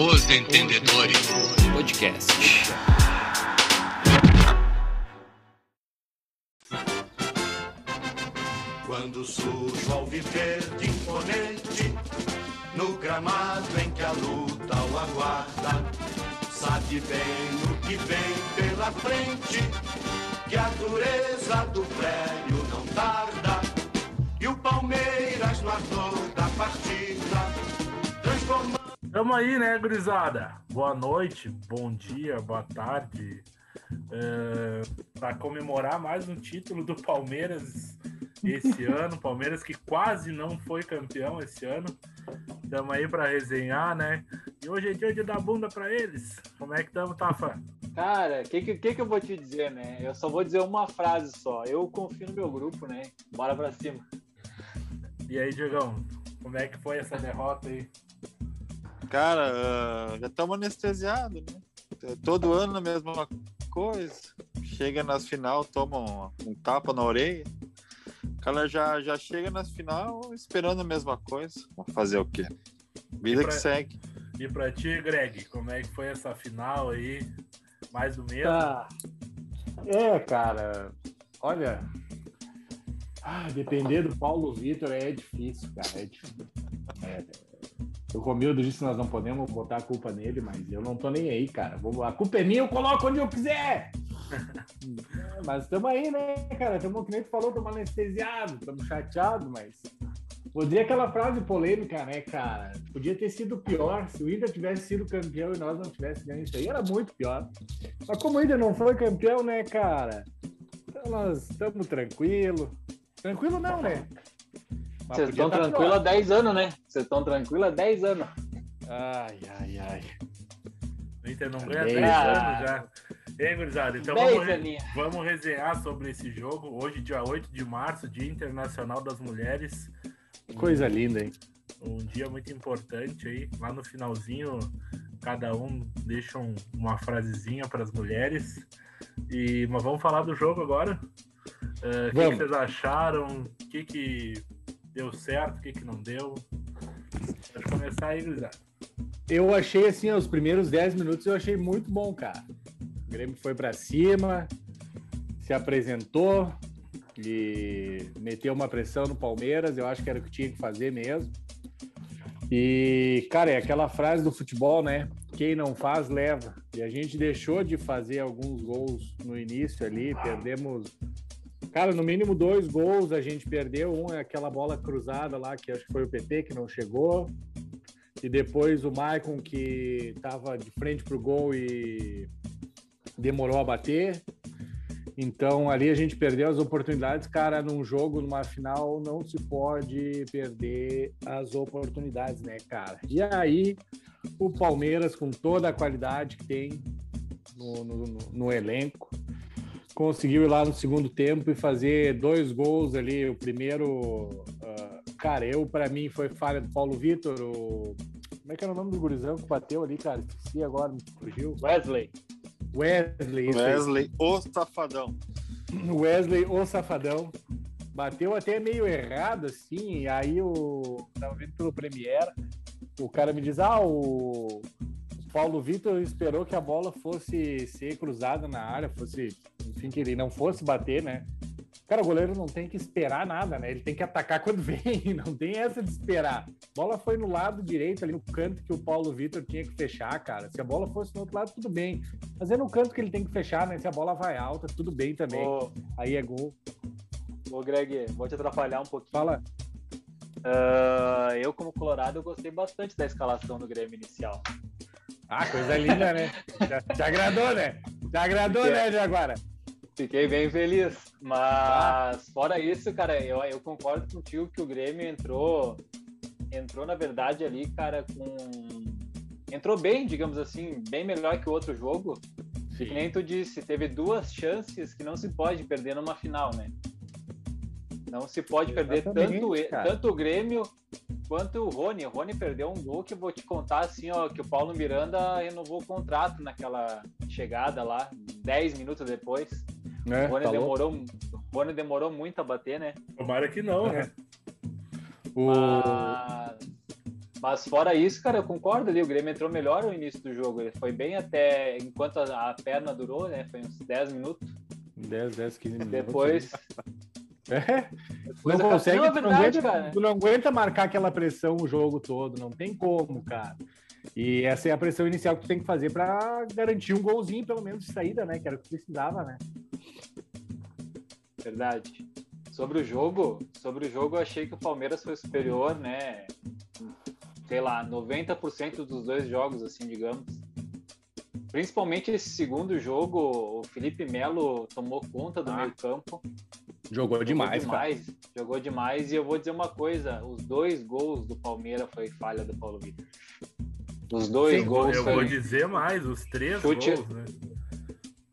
Os Entendedores Podcast. Quando surge o alviverde imponente, no gramado em que a luta o aguarda, sabe bem o que vem pela frente, que a dureza do prédio não tarda, e o Palmeiras no ardor da partida, transformando. Tamo aí, né, gurizada? Boa noite, bom dia, boa tarde. É, para comemorar mais um título do Palmeiras esse ano, Palmeiras que quase não foi campeão esse ano. Estamos aí para resenhar, né? E hoje é dia de dar bunda para eles. Como é que estamos, Tafa? Cara, o que, que, que eu vou te dizer, né? Eu só vou dizer uma frase só. Eu confio no meu grupo, né? Bora pra cima. E aí, Diegão, como é que foi essa derrota aí? Cara, uh, já estamos anestesiados, né? Todo ano a mesma coisa. Chega nas final, toma um, um tapa na orelha. O cara já, já chega nas final esperando a mesma coisa. Vamos fazer o quê? Vida pra- que segue. E pra ti, Greg, como é que foi essa final aí? Mais do mesmo? Tá. É, cara, olha. ah, depender do Paulo Vitor é difícil, cara. É difícil. É, o Romildo disse que nós não podemos botar a culpa nele, mas eu não tô nem aí, cara. Vou- A culpa é minha, eu coloco onde eu quiser. É, mas estamos aí, né, cara? Estamos, que nem tu falou, estamos anestesiados, estamos chateados, mas. Dizer aquela frase polêmica, né, cara? Podia ter sido pior. Se o Inter tivesse sido campeão e nós não tivéssemos ganho isso aí, era muito pior. Mas como o Inter não foi campeão, né, cara? Então nós estamos tranquilo. Tranquilo não, né? Vocês estão tranquilos há pior. 10 anos, né? Vocês estão tranquilos há 10 anos. Ai, ai, ai. O Inter não ganha Dez 10 anos. anos já. Ei, gurizada, então 10 vamos, re- vamos resenhar sobre esse jogo. Hoje, dia 8 de março, Dia Internacional das Mulheres. Coisa linda, hein? Um dia muito importante aí. Lá no finalzinho, cada um deixa um- uma frasezinha para as mulheres. E, mas vamos falar do jogo agora. Eh, O que, que Vamos. vocês acharam? O que, que deu certo? O que, que não deu? Pode começar aí, gurizada. Eu achei assim, os primeiros 10 minutos eu achei muito bom, cara. O Grêmio foi pra cima, se apresentou e meteu uma pressão no Palmeiras, eu acho que era o que tinha que fazer mesmo. E, cara, é aquela frase do futebol, né? Quem não faz, leva. E a gente deixou de fazer alguns gols no início ali, perdemos. Cara, no mínimo dois gols a gente perdeu. Um é aquela bola cruzada lá, que acho que foi o PP que não chegou. E depois o Maicon, que estava de frente para o gol e demorou a bater. Então ali a gente perdeu as oportunidades. Cara, num jogo, numa final, não se pode perder as oportunidades, né, cara? E aí o Palmeiras, com toda a qualidade que tem no, no- no elenco, conseguiu ir lá no segundo tempo e fazer dois gols ali. O primeiro, ah, cara, eu para mim foi falha do Paulo Vitor. O... Como é que era o nome do gurizão que bateu ali, cara? Esqueci agora, me fugiu. Wesley. Wesley, isso aí. Wesley, o safadão. Wesley, o safadão. Bateu até meio errado, assim, e aí o. Tava vendo pelo Premiere, o cara me diz: ah, o Paulo Vitor esperou que a bola fosse ser cruzada na área, fosse, enfim, que ele não fosse bater, né? Cara, o goleiro não tem que esperar nada, né? Ele tem que atacar quando vem, não tem essa de esperar. A bola foi no lado direito, ali no canto que o Paulo Vitor tinha que fechar, cara. Se a bola fosse no outro lado, tudo bem. Mas é no canto que ele tem que fechar, né? Se a bola vai alta, tudo bem também. Ô, Aí é gol. ô, Greg, vou te atrapalhar um pouquinho. Fala. Ah, eu, como Colorado, eu gostei bastante da escalação do Grêmio inicial. Ah, coisa linda, né? Já, te agradou, né? Te agradou, É. né, Jaguara? Fiquei bem feliz. Mas fora isso, cara, eu, eu concordo contigo que o Grêmio entrou, entrou na verdade ali, cara, com entrou bem, digamos assim, bem melhor que o outro jogo. Que nem tu disse, teve duas chances que não se pode perder numa final, né? Não se pode perder tanto, cara. tanto o Grêmio quanto o Rony. O Rony perdeu um gol que eu vou te contar assim, ó, que o Paulo Miranda renovou o contrato naquela chegada lá, 10 minutos depois. Né? O Rony, Tá demorou, o Rony demorou muito a bater, né? Tomara que não, né? O... Mas Mas fora isso, cara, eu concordo ali. O Grêmio entrou melhor no início do jogo. Ele foi bem até enquanto a, a perna durou, né? Foi uns 10 minutos. 10, 10, 15 minutos. Depois. É. depois Não a- consegue, Não, é tu, não verdade, aguenta, cara. tu não aguenta marcar aquela pressão o jogo todo, não tem como, cara. E essa é a pressão inicial que tu tem que fazer para garantir um golzinho, pelo menos, de saída, né? Que era o que precisava, né? Verdade. Sobre o jogo, sobre o jogo eu achei que o Palmeiras foi superior, né? Sei lá, 90% dos dois jogos, assim, digamos. Principalmente esse segundo jogo, o Felipe Melo tomou conta do Ah. meio-campo. Jogou demais, jogou cara. demais, jogou demais. E eu vou dizer uma coisa: os dois gols do Palmeiras foi falha do Paulo Vitor. Os dois Sim, gols Eu foi. vou dizer mais, os três Chute- gols, né?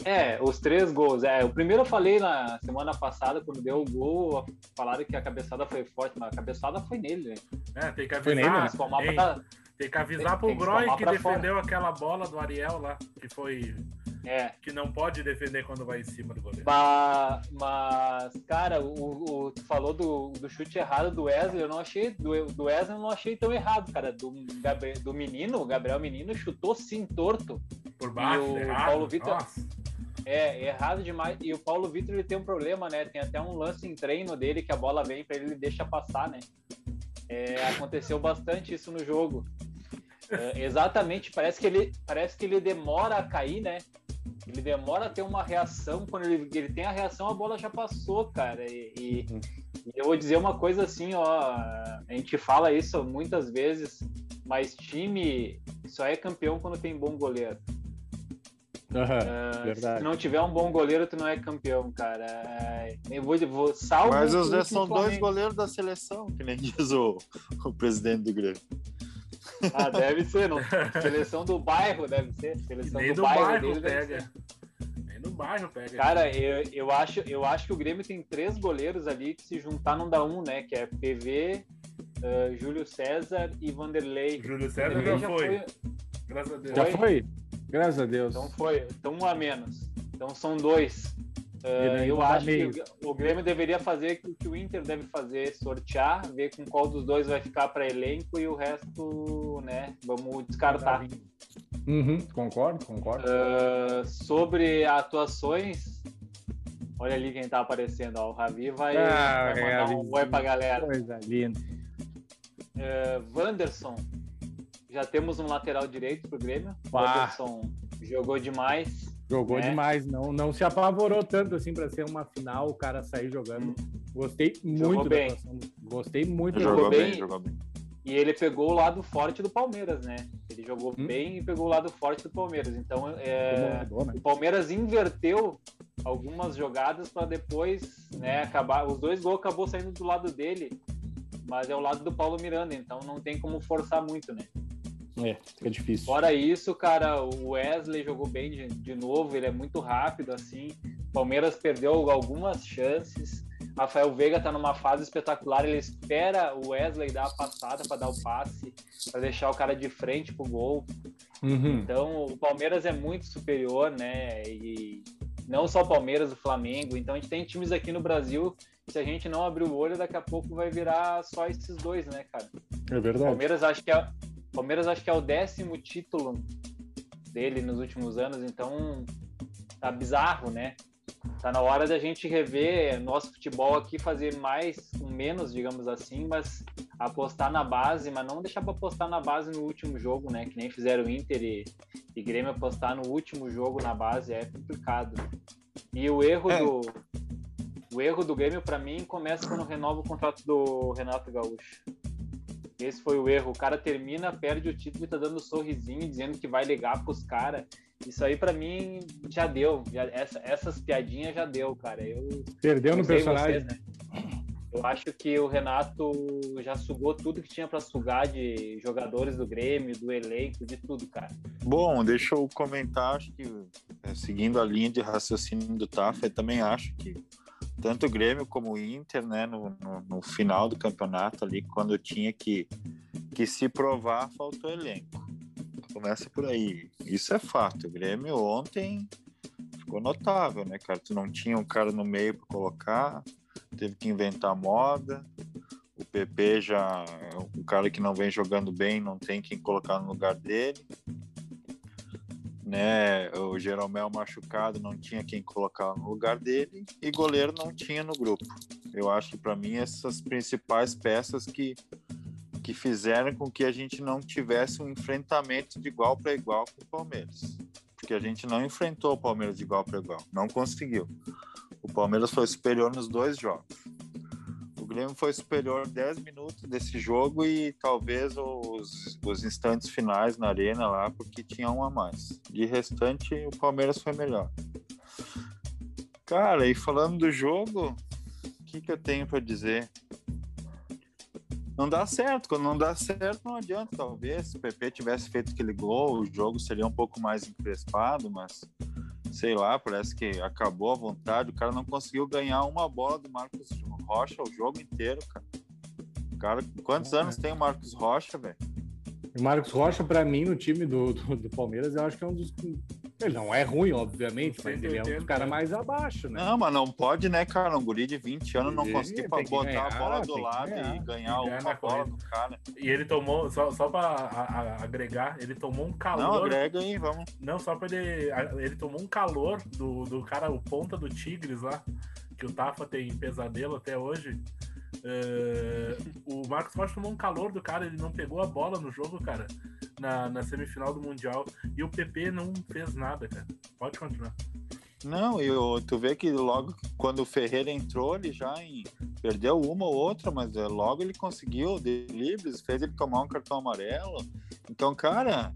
É, os três gols. É, o primeiro eu falei na semana passada, quando deu o gol, falaram que a cabeçada foi forte, mas a cabeçada foi nele, né? É, tem que Foi nele, avisar, né? Ei, pra- tem que avisar Tem- pro que Groy que pra defendeu aquela bola do Ariel lá, que foi É, que não pode defender quando vai em cima do goleiro. mas, mas, cara, o, o- tu falou do, do chute errado do Wesley, eu não achei, do, do Wesley eu não achei tão errado, cara. Do, Gabriel, do menino, o Gabriel Menino chutou sim torto. Por baixo, E o errado. Paulo Vitor- Nossa. É, errado demais. E o Paulo Vitor ele tem um problema, né? Tem até um lance em treino dele que a bola vem pra ele e deixa passar, né? É, aconteceu bastante isso no jogo. É, exatamente, parece que ele parece que ele demora a cair, né? Ele demora a ter uma reação. Quando ele, ele tem a reação, a bola já passou, cara. E, e- e eu vou dizer uma coisa assim, ó. A gente fala isso muitas vezes, mas time só é campeão quando tem bom goleiro. Ah, verdade. Se não tiver um bom goleiro, tu não é campeão, cara. É, Eu vou, vou salvo. Mas os dois são dois Flamengo. goleiros da seleção, que nem diz o, o presidente do Grêmio. Ah, deve ser. Não. Seleção do bairro, deve ser. Seleção Nem do do bairro, bairro pega. Nem no bairro pega. Cara, eu, eu, acho, eu acho que o Grêmio tem três goleiros ali que se juntar não dá um, né? Que é PV, ah, Júlio César e Vanderlei. Júlio César Vanderlei já foi. Graças a Deus. Já Foi? Graças a Deus. Então foi. Então um a menos. Então são dois. Daí eu acho meio. que o- o Grêmio deveria fazer o que o Inter deve fazer, sortear, ver com qual dos dois vai ficar para elenco e o resto, né, vamos descartar. Uhum, concordo, concordo. Ah, sobre atuações, olha ali quem tá aparecendo, ó, o Ravi vai, Ah, vai mandar um Ravi. oi pra galera. Coisa linda. Ah, Wanderson, já temos um lateral direito pro Grêmio. Wanderson jogou demais. Jogou É. demais, não, não se apavorou tanto assim para ser uma final, o cara sair jogando. Gostei muito da bem. atuação. Gostei muito. Jogou Jogou bem, bem. jogou bem. E ele pegou o lado forte do Palmeiras, né? Ele jogou Hum. bem e pegou o lado forte do Palmeiras. Então, é, Jogou, né? o Palmeiras inverteu algumas jogadas para depois, né, acabar. Os dois gols acabou saindo do lado dele, mas é o lado do Paulo Miranda, então não tem como forçar muito, né? É, fica difícil. Fora isso, cara, o Wesley jogou bem de, de novo, ele é muito rápido, assim. O Palmeiras perdeu algumas chances. Rafael Veiga tá numa fase espetacular, ele espera o Wesley dar a passada para dar o passe, para deixar o cara de frente pro gol. Uhum. Então, o Palmeiras é muito superior, né? E não só o Palmeiras, o Flamengo. Então, a gente tem times aqui no Brasil, se a gente não abrir o olho, daqui a pouco vai virar só esses dois, né, cara? É verdade. Palmeiras acho que é Palmeiras acho que é o décimo título dele nos últimos anos, então tá bizarro, né? Tá na hora da gente rever nosso futebol aqui, fazer mais com menos, digamos assim, mas apostar na base, mas não deixar para apostar na base no último jogo, né? Que nem fizeram Inter e, e Grêmio apostar no último jogo na base é complicado. E o erro É. do o erro do Grêmio para mim começa quando renova o contrato do Renato Gaúcho. Esse foi o erro. O cara termina, perde o título e tá dando um sorrisinho, dizendo que vai ligar pros caras. Isso aí pra mim já deu. Já- essa- essas piadinhas já deu, cara. Eu Perdeu no personagem. vocês, né? Eu acho que o Renato já sugou tudo que tinha pra sugar de jogadores do Grêmio, do elenco, de tudo, cara. Bom, deixa eu comentar, acho que é, seguindo a linha de raciocínio do Tafa, eu também acho que tanto o Grêmio como o Inter, né, no, no, no final do campeonato ali, quando tinha que, que se provar, faltou elenco. Começa por aí. Isso é fato. O Grêmio ontem ficou notável, né, cara? Tu não tinha um cara no meio para colocar, teve que inventar moda. O PP já é um cara que não vem jogando bem, não tem quem colocar no lugar dele. Né, o Jeromel machucado, não tinha quem colocar no lugar dele e goleiro não tinha no grupo. Eu acho que para mim essas principais peças que que fizeram com que a gente não tivesse um enfrentamento de igual para igual com o Palmeiras. Porque a gente não enfrentou o Palmeiras de igual para igual, não conseguiu. O Palmeiras foi superior nos dois jogos. O Grêmio foi superior 10 minutos desse jogo e talvez os, os instantes finais na arena lá, porque tinha um a mais. De restante, o Palmeiras foi melhor. Cara, e falando do jogo, o que, que eu tenho para dizer? não dá certo. Quando não dá certo, não adianta. Talvez se o PP tivesse feito aquele gol, o jogo seria um pouco mais encrespado, mas sei lá, parece que acabou a vontade. O cara não conseguiu ganhar uma bola do Marcos Rocha o jogo inteiro, cara. Cara, quantos é. anos tem o Marcos Rocha, velho? O Marcos Rocha, para mim, no time do, do, do, Palmeiras, eu acho que é um dos. Ele não é ruim, obviamente, mas ele é um dos caras mais abaixo, né? Não, mas não pode, né, cara? Um guri de 20 anos não conseguir botar ganhar, a bola do lado ganhar, e ganhar uma bola do cara. E ele tomou, só, só pra agregar, ele tomou um calor. Não, agrega aí, vamos. Não, só pra ele. Ele tomou um calor do, do cara, o ponta do Tigres lá, que o Tafa tem pesadelo até hoje. Uh, o Marcos Rocha tomou um calor do cara, ele não pegou a bola no jogo, cara, na, na semifinal do Mundial. E o PP não fez nada, cara. Pode continuar. Não, e tu vê que logo quando o Ferreira entrou, ele já em, perdeu uma ou outra, mas é, logo ele conseguiu livres, fez ele tomar um cartão amarelo. Então, cara,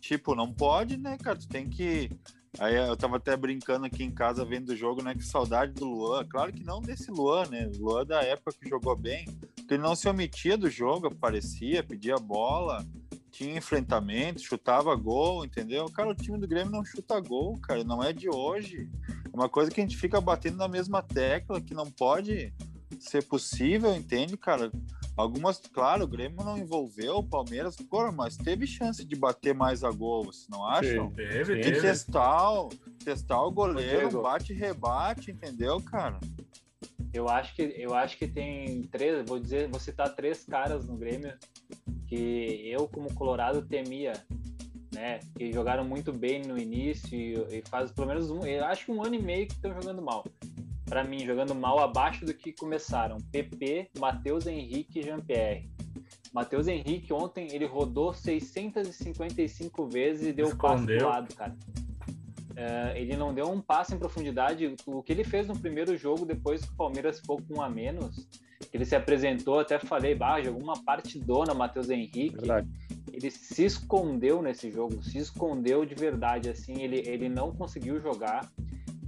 tipo, não pode, né, cara? Tu tem que Aí eu tava até brincando aqui em casa vendo o jogo, né? Que saudade do Luan. Claro que não desse Luan, né? Luan da época que jogou bem. Porque ele não se omitia do jogo, aparecia, pedia bola, tinha enfrentamento, chutava gol, entendeu? Cara, o time do Grêmio não chuta gol, cara. Não é de hoje. É uma coisa que a gente fica batendo na mesma tecla, que não pode ser possível, entende, cara? Algumas, claro, o Grêmio não envolveu o Palmeiras, porra, mas teve chance de bater mais a gol, vocês não acham? Sim, teve, Tem que testar, testar o goleiro, bate e rebate, entendeu, cara? Eu acho que eu acho que tem três, vou dizer, vou citar três caras no Grêmio que eu como colorado temia, né? Que jogaram muito bem no início e, e faz pelo menos um, eu acho que um ano e meio que estão jogando mal para mim, jogando mal abaixo do que começaram. PP, Matheus Henrique e Jean-Pierre. Matheus Henrique ontem ele rodou 655 vezes e deu Escondeu. passe do lado, cara. Uh, ele não deu um passe em profundidade. O que ele fez no primeiro jogo, depois que o Palmeiras ficou com um a menos, ele se apresentou, até falei, bah, jogou uma partidona, Matheus Henrique. Verdade. Ele se escondeu nesse jogo, se escondeu de verdade, assim, ele, ele não conseguiu jogar.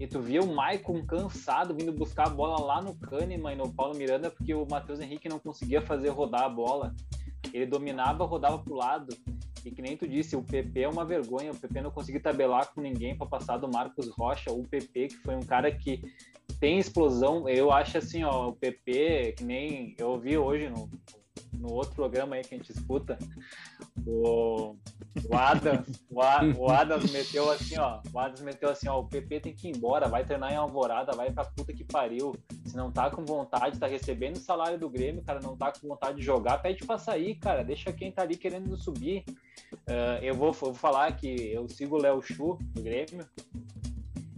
E tu via o Maicon cansado vindo buscar a bola lá no Kahneman e no Paulo Miranda, porque o Matheus Henrique não conseguia fazer rodar a bola. Ele dominava, rodava pro lado. E que nem tu disse, o PP é uma vergonha. O PP não conseguiu tabelar com ninguém para passar do Marcos Rocha. O PP, que foi um cara que tem explosão. Eu acho assim, ó, o PP, que nem eu ouvi hoje no, no outro programa aí que a gente escuta, o, o Adams, o, o Adams meteu assim, ó, o Adams meteu assim, ó, o PP tem que ir embora, vai treinar em Alvorada, vai pra puta que pariu. Se não tá com vontade, tá recebendo o salário do Grêmio, cara, não tá com vontade de jogar, pede pra sair, cara, deixa quem tá ali querendo subir. Uh, eu vou, vou falar que eu sigo o Léo Chu, do Grêmio,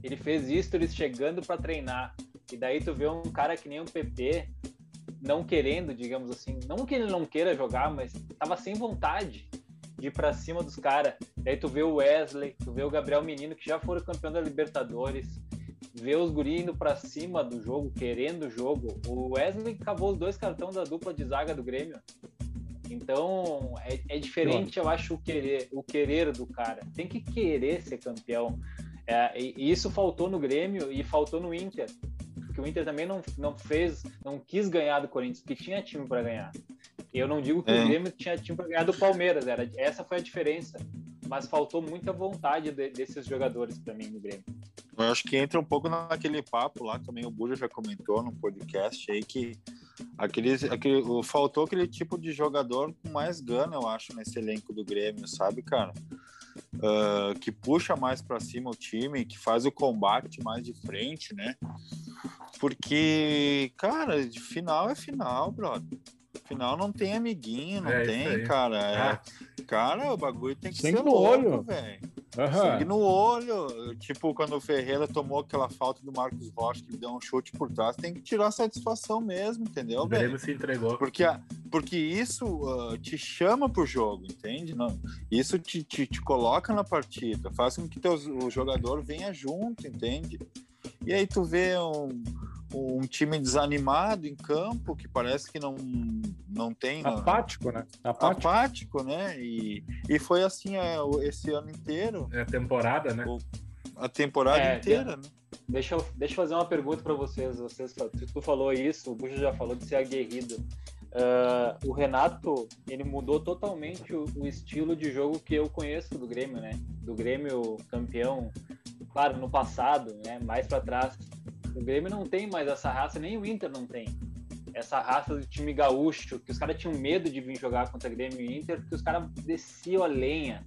ele fez isso, ele chegando para treinar. E daí tu vê um cara que nem o PP, não querendo, digamos assim, não que ele não queira jogar, mas tava sem vontade de ir para cima dos caras. Daí tu vê o Wesley, tu vê o Gabriel Menino que já foram campeão da Libertadores, vê os guri indo para cima do jogo, querendo o jogo. O Wesley acabou os dois cartões da dupla de zaga do Grêmio. Então é, é diferente, eu acho, o querer, o querer do cara. Tem que querer ser campeão. É, e isso faltou no Grêmio e faltou no Inter porque o Inter também não, não fez, não quis ganhar do Corinthians, porque tinha time para ganhar. Eu não digo que é. o Grêmio tinha time para ganhar do Palmeiras, era, essa foi a diferença. Mas faltou muita vontade de, desses jogadores para mim no Grêmio. Eu acho que entra um pouco naquele papo lá, também o Buja já comentou no podcast aí que aquele, aquele, faltou aquele tipo de jogador com mais gana, eu acho, nesse elenco do Grêmio, sabe, cara? Uh, que puxa mais para cima o time, que faz o combate mais de frente, né? Porque, cara, de final é final, brother. final não tem amiguinho, não É, tem, cara. É- Ah. Cara, o bagulho tem que Sangue ser no louco, olho. velho. Aham. Sangue no olho. Tipo, quando o Ferreira tomou aquela falta do Marcos Rocha, que deu um chute por trás, tem que tirar satisfação mesmo, entendeu, O? Grêmio se entregou. Porque, porque isso ah, te chama pro jogo, entende? Não, isso te, te, te coloca na partida, faz com que teu, o jogador venha junto, entende? E aí tu vê um, um time desanimado em campo, que parece que não, não tem... ah, Apático, né? Apático. apático, né? E, e foi assim é, esse ano inteiro, É a temporada, né? O- a temporada É, inteira, né? Deixa eu, deixa eu fazer uma pergunta para vocês. vocês. Tu falou isso, o Buja já falou de ser aguerrido. Ah, o Renato, ele mudou totalmente o, o estilo de jogo que eu conheço do Grêmio, né? Do Grêmio campeão, claro, no passado, né? Mais para trás. O Grêmio não tem mais essa raça, nem o Inter não tem. Essa raça do time gaúcho, que os caras tinham medo de vir jogar contra Grêmio e Inter, porque os caras desciam a lenha.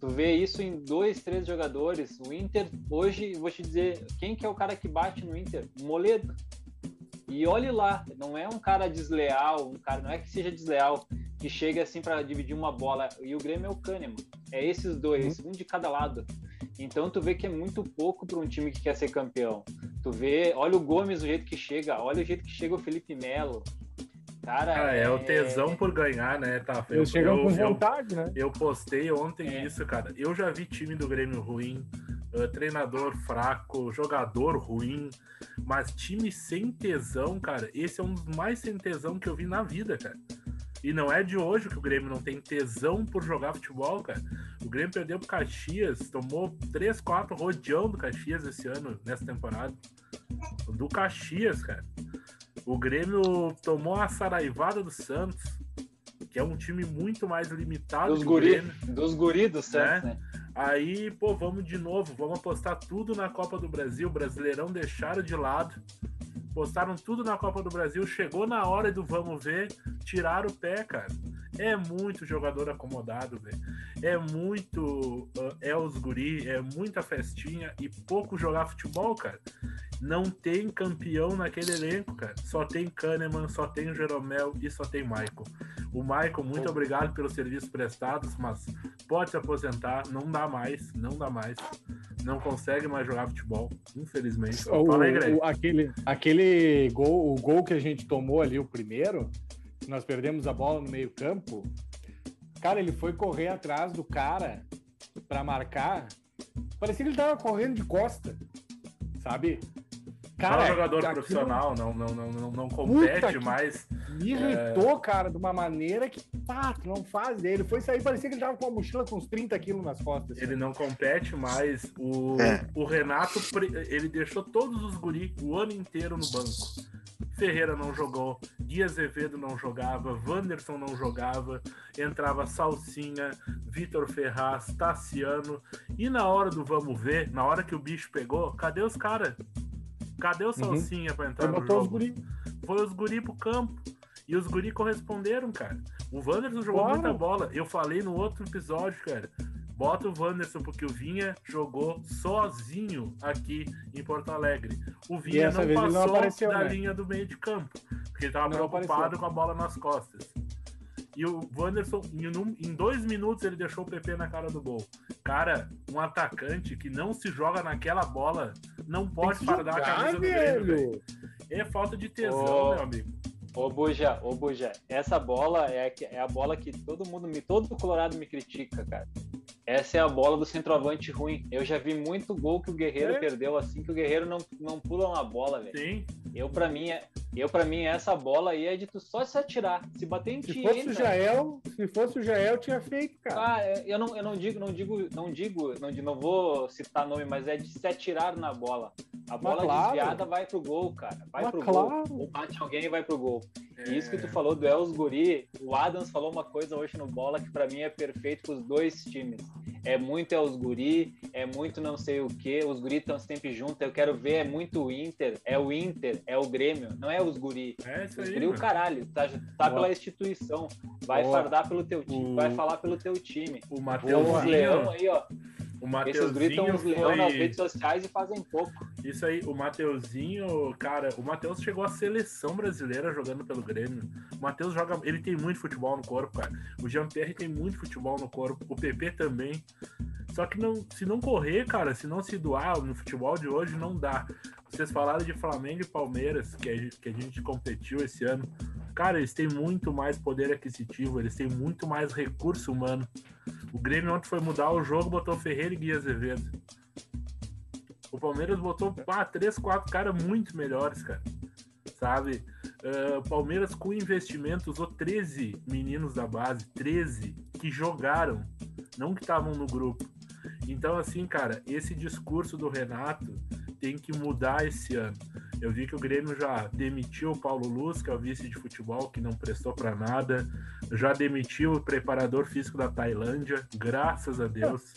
Tu vê isso em dois, três jogadores. O Inter, hoje, vou te dizer, quem que é o cara que bate no Inter? Moledo. E olhe lá, não é um cara desleal, um cara, não é que seja desleal, que chega assim para dividir uma bola. E o Grêmio é o Kahneman. É esses dois, um de cada lado. Então tu vê que é muito pouco para um time que quer ser campeão. Tu vê, olha o Gomes o jeito que chega, olha o jeito que chega o Felipe Melo. Cara, Cara, é o tesão por ganhar, né? Tá, Eles chegam eu, com eu, vontade, né? eu postei ontem É. isso, cara. Eu já vi time do Grêmio ruim, eh, treinador fraco, jogador ruim, mas time sem tesão, cara. Esse é um dos mais sem tesão que eu vi na vida, cara. E não é de hoje que o Grêmio não tem tesão por jogar futebol, cara. O Grêmio perdeu pro Caxias, tomou 3, 4 rodeão do Caxias esse ano, nessa temporada. Do Caxias, cara. O Grêmio tomou a saraivada do Santos, que é um time muito mais limitado dos que o guri, Grêmio. dos guri do Santos, né? Aí, pô, vamos de novo, vamos apostar tudo na Copa do Brasil. Brasileirão deixaram de lado, postaram tudo na Copa do Brasil. Chegou na hora do vamos ver, tiraram o pé, cara. É muito jogador acomodado, velho. É muito uh, é os guri, é muita festinha e pouco jogar futebol, cara. Não tem campeão naquele elenco, cara. Só tem Kahneman, só tem Jeromel e só tem Michael. O Michael, muito obrigado pelos serviços prestados, mas pode se aposentar, não dá mais, não dá mais. Não consegue mais jogar futebol, infelizmente. O, Fala aí, Greg. o- aquele, aquele gol, o gol que a gente tomou ali, o primeiro, nós perdemos a bola no meio-campo. Cara, ele foi correr atrás do cara pra marcar. Parecia que ele tava correndo de costa, sabe? Só um jogador aquilo profissional, não, não, não, não, não compete que- mais. Me irritou, cara, de uma maneira que, pá, tu não faz. Ele foi sair, parecia que ele tava com uma mochila com uns 30 quilos nas costas. Ele não compete mais. O, É. o Renato, ele deixou todos os guri o ano inteiro no banco. Ferreira não jogou, Gui Azevedo não jogava, Wanderson não jogava, entrava Salsinha, Vitor Ferraz, Tassiano. E na hora do vamos ver, na hora que o bicho pegou, cadê os caras? Cadê o Salsinha pra entrar Ele no botou os jogo? guri. Foi os guri pro campo. E os guri corresponderam, cara. O Wanderson jogou Claro. muita bola. Eu falei no outro episódio, cara. Bota o Wanderson, porque o Vinha jogou sozinho aqui em Porto Alegre. O Vinha não ele não passou apareceu, da né? linha do meio de campo. Porque ele tava Não preocupado apareceu. com a bola nas costas. E o Wanderson, em, em dois minutos, ele deixou o PP na cara do gol. Cara, um atacante que não se joga naquela bola não pode fardar a camisa do Grêmio. É falta de tesão, Ô. meu amigo. Ô Buja, ô Buja, essa bola é, que- é a bola que todo mundo, me, todo Colorado me critica, cara. Essa é a bola do centroavante ruim. Eu já vi muito gol que o Guerreiro É. perdeu assim, que o Guerreiro não, não pula uma bola, velho. Sim. Eu, pra mim, é, eu, pra mim, essa bola aí é de tu só se atirar. Se bater em Se ti, fosse o entra. Jael, se fosse o Jael, tinha feito, cara. Ah, é, eu não, eu não digo, não digo, não digo, não, não vou citar nome, mas é de se atirar na bola. A bola claro. desviada vai pro gol, cara. Vai Mas pro claro. gol. Ou bate alguém e vai pro gol. É. E isso que tu falou do Els Guri, o Adams falou uma coisa hoje no Bola que pra mim é perfeito com os dois times. É muito Els Guri, é muito não sei o que, os Guri estão sempre juntos, eu quero ver, é muito o Inter, é o Inter, é o Grêmio, não é os Guri. É isso Os aí. Guri o mano. caralho, tá, tá pela instituição, vai Boa. fardar pelo teu time, O- vai falar pelo teu time. O Os Matheus Leão aí, ó. O Esses gritam Mateuzinho uns leão nas foi... redes sociais e fazem pouco. Isso aí, o Mateuzinho, cara, o Matheus chegou à seleção brasileira jogando pelo Grêmio. O Matheus joga, ele tem muito futebol no corpo, cara. O Jean-Pierre tem muito futebol no corpo, o PP também. Só que não, se não correr, cara, se não se doar no futebol de hoje, não dá. Vocês falaram de Flamengo e Palmeiras, que a gente, que a gente competiu esse ano. Cara, eles têm muito mais poder aquisitivo, eles têm muito mais recurso humano. O Grêmio ontem foi mudar o jogo, botou Ferreira e Gui Azevedo. O Palmeiras botou ah, três, quatro caras muito melhores, cara. Sabe? O Palmeiras, com investimento, usou 13 meninos da base, 13 que jogaram, não que estavam no grupo. Então, assim, cara, esse discurso do Renato tem que mudar esse ano. Eu vi que o Grêmio já demitiu o Paulo Luz, que é o vice de futebol, que não prestou para nada. Já demitiu o preparador físico da Tailândia, graças a Deus.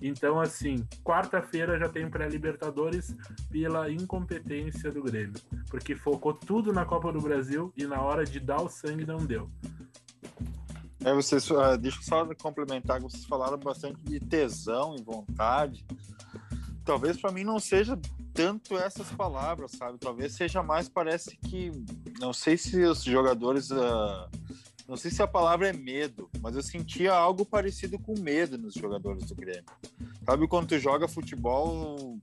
Então, assim, quarta-feira já tem pré-Libertadores pela incompetência do Grêmio. Porque focou tudo na Copa do Brasil e na hora de dar o sangue não deu. É, vocês, ah, deixa eu só complementar, vocês falaram bastante de tesão e vontade. Talvez para mim não seja tanto essas palavras, sabe? Talvez seja mais, parece que. Não sei se os jogadores. ah, não sei se a palavra é medo, mas eu sentia algo parecido com medo nos jogadores do Grêmio. Sabe quando tu joga futebol.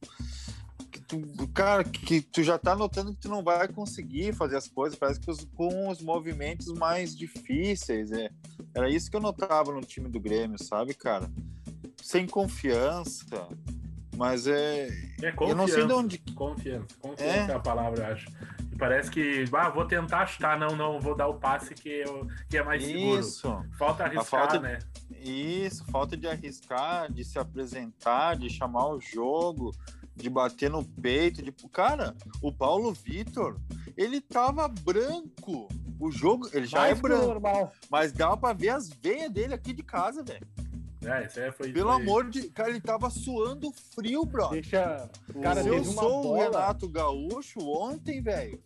Que tu, cara, que tu já tá notando que tu não vai conseguir fazer as coisas, parece que os- com os movimentos mais difíceis. É. Era isso que eu notava no time do Grêmio, sabe, cara? Sem confiança. Mas é. É Eu não sei de confiança. onde. Confiança. Confiança é, É. a palavra, eu acho. E parece que, ah, vou tentar chutar, não, não, vou dar o passe que, eu, que é mais seguro. Isso. Falta arriscar, falta- né? Isso, falta de arriscar, de se apresentar, de chamar o jogo, de bater no peito, de cara, o Paulo Vitor, ele tava branco. O jogo, ele já Mais é branco, normal. mas dava pra ver as veias dele aqui de casa, velho. É, isso aí foi. Pelo foi- amor de, cara, ele tava suando frio, bro. Deixa. O cara Se eu sou o bola. Renato Gaúcho ontem, velho.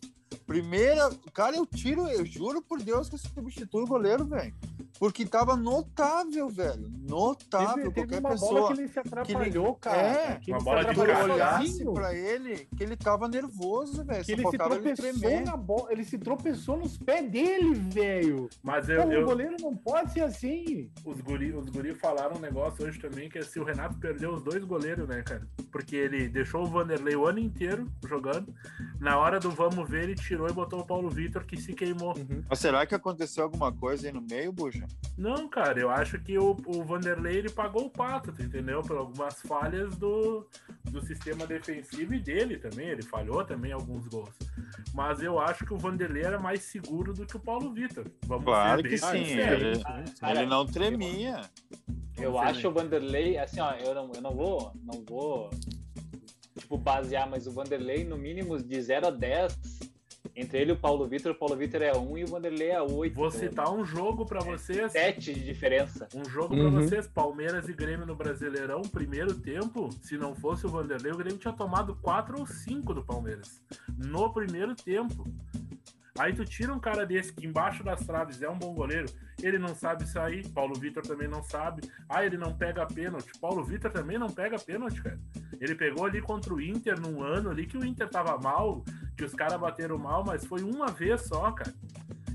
Primeira, cara, eu tiro, eu juro por Deus que eu substituo o goleiro, velho. Porque tava notável, velho. Notável. Teve, teve qualquer uma pessoa. bola que ele se atrapalhou, cara. É, que uma ele bola de olhasse pra ele, que ele tava nervoso, velho. Que Só ele se ele tropeçou tremer. na bola. Ele se tropeçou nos pés dele, velho. Mas eu, Pô, eu- O goleiro não pode ser assim. os, guri, os guri falaram um negócio hoje também, que é se o Renato perdeu os dois goleiros, né, cara? Porque ele deixou o Vanderlei o ano inteiro jogando. Na hora do vamos ver, ele tirou e botou o Paulo Vitor, que se queimou. Mas será que aconteceu alguma coisa aí no meio, Buja? Não, cara, eu acho que o, o Vanderlei ele pagou o pato, tu entendeu? Por algumas falhas do, do sistema defensivo e dele também. Ele falhou também alguns gols. Mas eu acho que o Vanderlei era mais seguro do que o Paulo Vitor. Vamos Claro ser que bem sim. sinceros. Ele, ele não tremia. Eu Vamos acho o Vanderlei, assim, ó, eu não, eu não vou, não vou, tipo, basear, mas o Vanderlei, no mínimo, de 0 a 10, entre ele e o Paulo Vitor, o Paulo Vitor é 1 e o Vanderlei é 8. Vou citar um jogo pra vocês. 7 de diferença. Um jogo Uhum. pra vocês, Palmeiras e Grêmio no Brasileirão, primeiro tempo, se não fosse o Vanderlei, o Grêmio tinha tomado 4 ou 5 do Palmeiras. No primeiro tempo. Aí tu tira um cara desse que embaixo das traves é um bom goleiro, ele não sabe sair, Paulo Vitor também não sabe. Ah, ele não pega pênalti. Paulo Vitor também não pega pênalti, cara. Ele pegou ali contra o Inter num ano ali que o Inter tava mal, que os caras bateram mal, mas foi uma vez só, cara.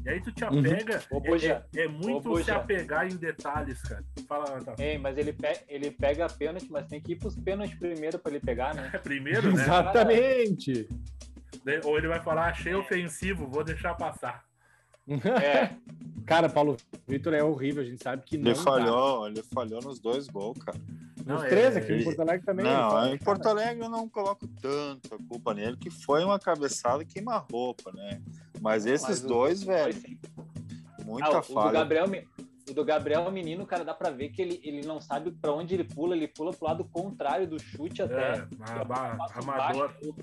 E aí tu te Uhum. apega. Ô, é- é, é muito ô, se apegar em detalhes, cara. Fala, Natal. Ei, mas ele, pe ele pega pênalti, mas tem que ir pros pênaltis primeiro pra ele pegar, né? É primeiro, né? Exatamente. Ou ele vai falar, achei ofensivo, vou deixar passar. É, Cara, Paulo Vitor é horrível. A gente sabe que não. Ele dá. falhou, ele falhou nos dois gols, cara. Não, Nos é- três aqui ele- em Porto Alegre também. Não, em Porto Alegre eu não coloco tanto a culpa nele, que foi uma cabeçada queima-roupa, né? Mas esses mas o- dois, foi velho, muita Ah, o, do falha. Gabriel, Me- o do Gabriel Menino, cara, dá pra ver que ele, ele não sabe pra onde ele pula, ele pula pro lado contrário do chute até. É, amador. baixo, horrível,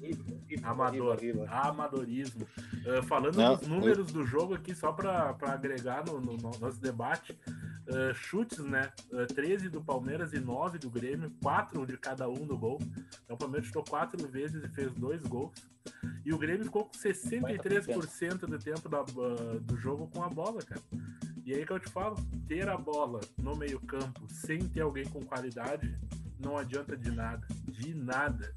horrível, Amador, horrível, horrível. amadorismo. Uh, falando Não, dos números do jogo aqui, só para agregar no, no- no nosso debate, uh, chutes, né? Uh, 13 do Palmeiras e 9 do Grêmio, 4 de cada um no gol. Então o Palmeiras chutou 4 vezes e fez dois gols. E o Grêmio ficou com 63% do tempo da, uh, do jogo com a bola, cara. E aí que eu te falo, ter a bola no meio-campo sem ter alguém com qualidade não adianta de nada. De nada.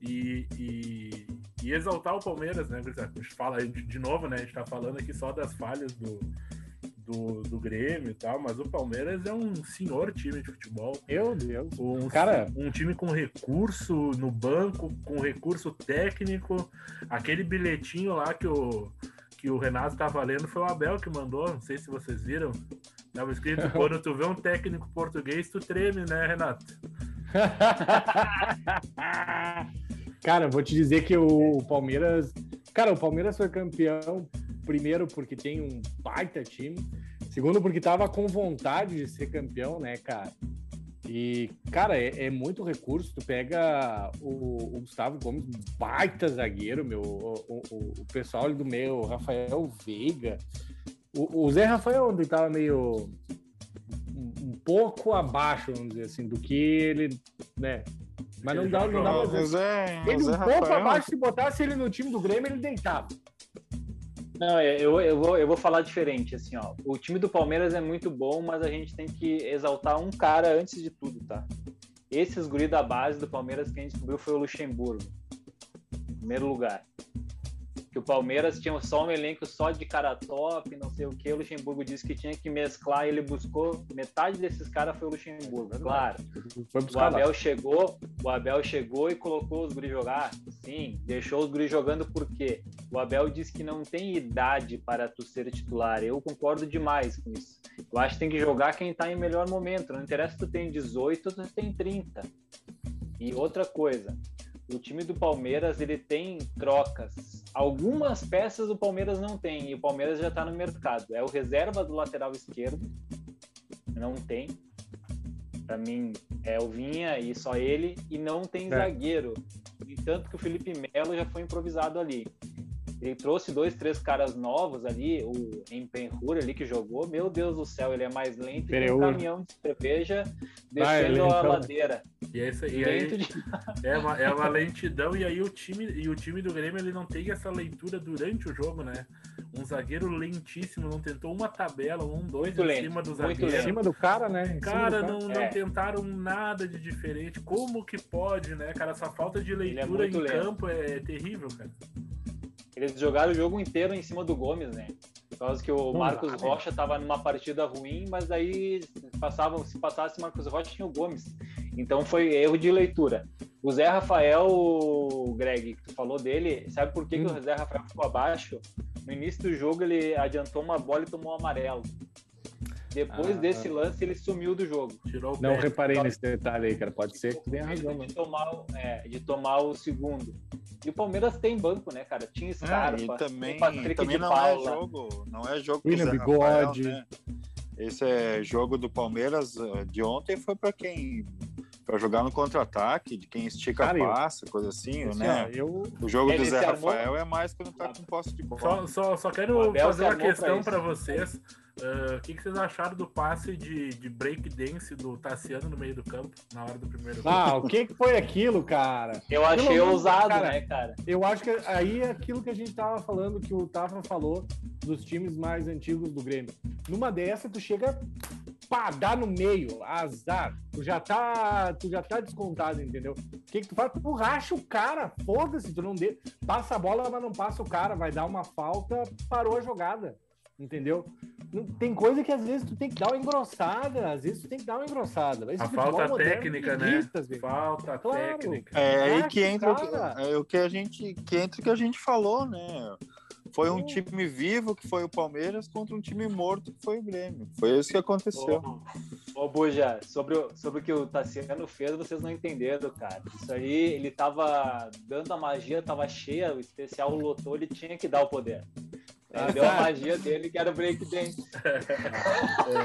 E, e, e exaltar o Palmeiras, né, Grisado? A gente fala de novo, né? A gente tá falando aqui só das falhas do, do, do Grêmio e tal, mas o Palmeiras é um senhor time de futebol. Meu Deus. Um, Cara- um time com recurso no banco, com recurso técnico. Aquele bilhetinho lá que o, que o Renato tava lendo foi o Abel que mandou, não sei se vocês viram. Tava escrito, quando tu vê um técnico português, tu treme, né, Renato? Cara, vou te dizer que o Palmeiras. Cara, o Palmeiras foi campeão, primeiro, porque tem um baita time. Segundo, porque tava com vontade de ser campeão, né, cara? E, cara, é, é muito recurso. Tu pega o, o Gustavo Gomes, baita zagueiro, meu. O, o- o pessoal ali do meio, o Rafael Veiga. O, Zé Rafael ontem tava meio. Um, um pouco abaixo, vamos dizer assim, do que ele, né? Mas não dá, não dá pra Zé, ele um pouco abaixo, se botasse ele no time do Grêmio, ele deitava. Não, é, eu, eu, vou, eu vou falar diferente, assim, ó. O time do Palmeiras é muito bom, mas a gente tem que exaltar um cara antes de tudo, tá? Esses guri da base do Palmeiras que a gente descobriu foi o Luxemburgo. Em primeiro lugar. Que o Palmeiras tinha só um elenco só de cara top, não sei o que. O Luxemburgo disse que tinha que mesclar, ele buscou. Metade desses caras foi o Luxemburgo, claro. Foi O buscar lá. Abel chegou, o Abel chegou e colocou os guri jogar? Sim, deixou os guri jogando por quê? O Abel disse que não tem idade para tu ser titular. Eu concordo demais com isso. Eu acho que tem que jogar quem tá em melhor momento. Não interessa se tu tem 18 ou tu tem 30. E outra coisa, o time do Palmeiras ele tem trocas. Algumas peças o Palmeiras não tem e o Palmeiras já tá no mercado. É o reserva do lateral esquerdo. Não tem. Para mim é o Vinha e só ele e não tem É. zagueiro. E tanto que o Felipe Melo já foi improvisado ali. Ele trouxe dois, três caras novos ali, o Empenhur ali que jogou. Meu Deus do céu, ele é mais lento que um caminhão de cerveja Ah, é descendo a ladeira. E, é isso, e aí Lento de... é uma, é uma lentidão, e aí o time, e o time do Grêmio ele não tem essa leitura durante o jogo, né? Um zagueiro lentíssimo, não tentou uma tabela, um, dois Muito em lento, cima do muito zagueiro. Em cima do cara, né? Em Cara, não, não É. tentaram nada de diferente. Como que pode, né, cara? Essa falta de é leitura em muito lento. campo é, terrível, cara. Eles jogaram o jogo inteiro em cima do Gomes, né? Por causa que o Não Marcos dá? Rocha tava numa partida ruim, mas daí passavam, se passasse Marcos Rocha tinha o Gomes. Então foi erro de leitura. O Zé Rafael, o Greg, que tu falou dele, sabe por que, que Hum. o Zé Rafael ficou abaixo? No início do jogo ele adiantou uma bola e tomou um amarelo. Depois Ah. desse lance ele sumiu do jogo. Tirou o Não pé. reparei nesse detalhe aí, cara. Pode ser que tu tenha razão, de tomar, o- é, de tomar o segundo. E o Palmeiras tem banco, né, cara? Tinha Ah, Scarpa, e também, tem Patrick também de não Paula. é jogo, não é jogo William Bigode. Rafael, né? Esse é jogo do Palmeiras eh, de ontem foi para quem para jogar no contra-ataque, de quem estica Cara, passa, coisa assim, Assim, né? eu, O jogo Ele do Zé se armou- Rafael é mais quando tá com posse de bola. Só, só, só quero fazer uma questão para vocês. Ah, O que, que vocês acharam do passe de, de break dance do Tassiano no meio do campo, na hora do primeiro gol? Ah, o que que foi aquilo, cara? Eu achei menos, ousado, cara, né, cara? Eu acho que aí é aquilo que a gente tava falando, que o Tafa falou dos times mais antigos do Grêmio. Numa dessa, tu chega, pá, dá no meio, azar. Tu já tá, tu já tá descontado, entendeu? O que que tu faz? Tu racha o cara, foda-se, tu não dê, passa a bola, mas não passa o cara, vai dar uma falta, parou a jogada. Entendeu? Tem coisa que às vezes tu tem que dar uma engrossada, às vezes tu tem que dar uma engrossada. Esse A falta moderno técnica, né? Falta Claro. técnica. É aí Racha que entra o cara. que, é o que a gente que entra o que a gente falou, né? Foi um time vivo que foi o Palmeiras contra um time morto que foi o Grêmio. Foi isso que aconteceu. Ô, ô Buja, sobre, o- sobre o que o Tassiano fez, vocês não entenderam, cara. Isso aí, ele tava dando a magia, tava cheia, o especial lotou, ele tinha que dar o poder. Ele deu a magia dele, que era o breakdance.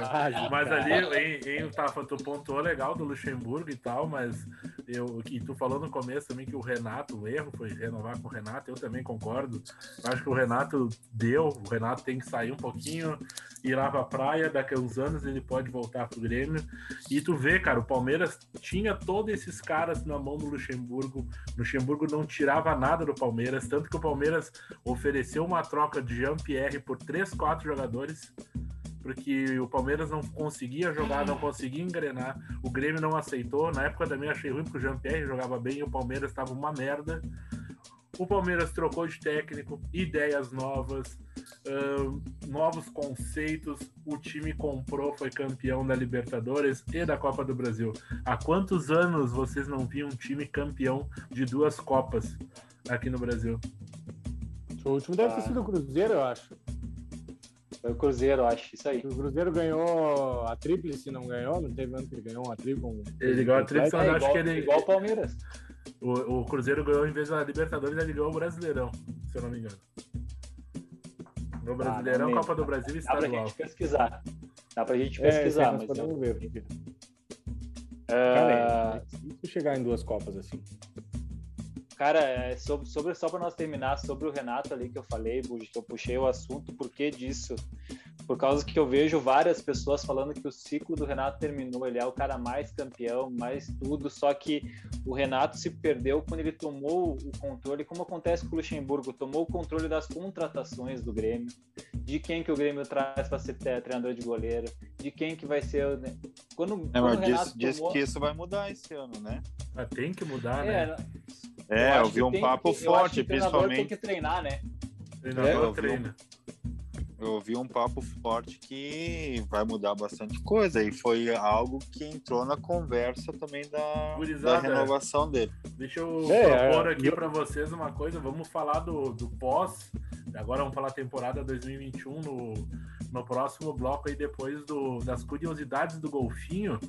Ah, Mas cara. ali, em, em Tafa, tu pontuou legal do Luxemburgo e tal, mas eu, que tu falou no começo também que o Renato, o erro foi renovar com o Renato, eu também concordo. Eu acho que o Renato deu, o Renato tem que sair um pouquinho, ir lá pra praia, daqui a uns anos ele pode voltar pro Grêmio. E tu vê, cara, o Palmeiras tinha todos esses caras na mão do Luxemburgo. O Luxemburgo não tirava nada do Palmeiras, tanto que o Palmeiras ofereceu uma troca de Jean-Pierre por três, quatro jogadores. porque o Palmeiras não conseguia jogar, não conseguia engrenar, o Grêmio não aceitou. Na época também achei ruim, porque o Jean-Pierre jogava bem e o Palmeiras estava uma merda. O Palmeiras trocou de técnico, ideias novas, uh, novos conceitos. O time comprou, foi campeão da Libertadores e da Copa do Brasil. Há quantos anos vocês não viam um time campeão de duas Copas aqui no Brasil? O último deve ter Ah. sido o Cruzeiro, eu acho. Foi o Cruzeiro, eu acho. Isso aí. O Cruzeiro ganhou a tríplice, não ganhou? Não teve ano que ele ganhou uma tríplice? Um... Ele ganhou a tríplice, É, eu acho igual, que ele. igual o Palmeiras. O, o Cruzeiro ganhou, em vez da Libertadores, ele ganhou o Brasileirão, se eu não me engano. No Brasileirão, Ah, Copa do. Brasil e Dá pra estadual. gente pesquisar. Dá pra gente É, pesquisar, nós mas. eu- podemos ver. Ah, Cara, é difícil chegar em duas Copas assim. Cara, é sobre, sobre, só para nós terminar, sobre o Renato ali que eu falei, Bugi, que eu puxei o assunto, por que disso? Por causa que eu vejo várias pessoas falando que o ciclo do Renato terminou, ele é o cara mais campeão, mais tudo, só que o Renato se perdeu quando ele tomou o controle, como acontece com o Luxemburgo, tomou o controle das contratações do Grêmio, de quem que o Grêmio traz para ser tre- treinador de goleiro, de quem que vai ser... o- Quando, É, quando mas o Renato diz, diz tomou... que isso vai mudar esse ano, né? Ah, tem que mudar, É, né? É, eu que vi um tem papo eu acho forte, treinador tem principalmente. que treinar, né? O treinador É, eu vi um- treina. Eu ouvi um papo forte que vai mudar bastante coisa e foi algo que entrou na conversa também da, da renovação dele. Deixa eu É, propor é, aqui eu- para vocês uma coisa. Vamos falar do, do pós. Agora vamos falar temporada 2021 no, no próximo bloco aí, depois do, das curiosidades do Golfinho.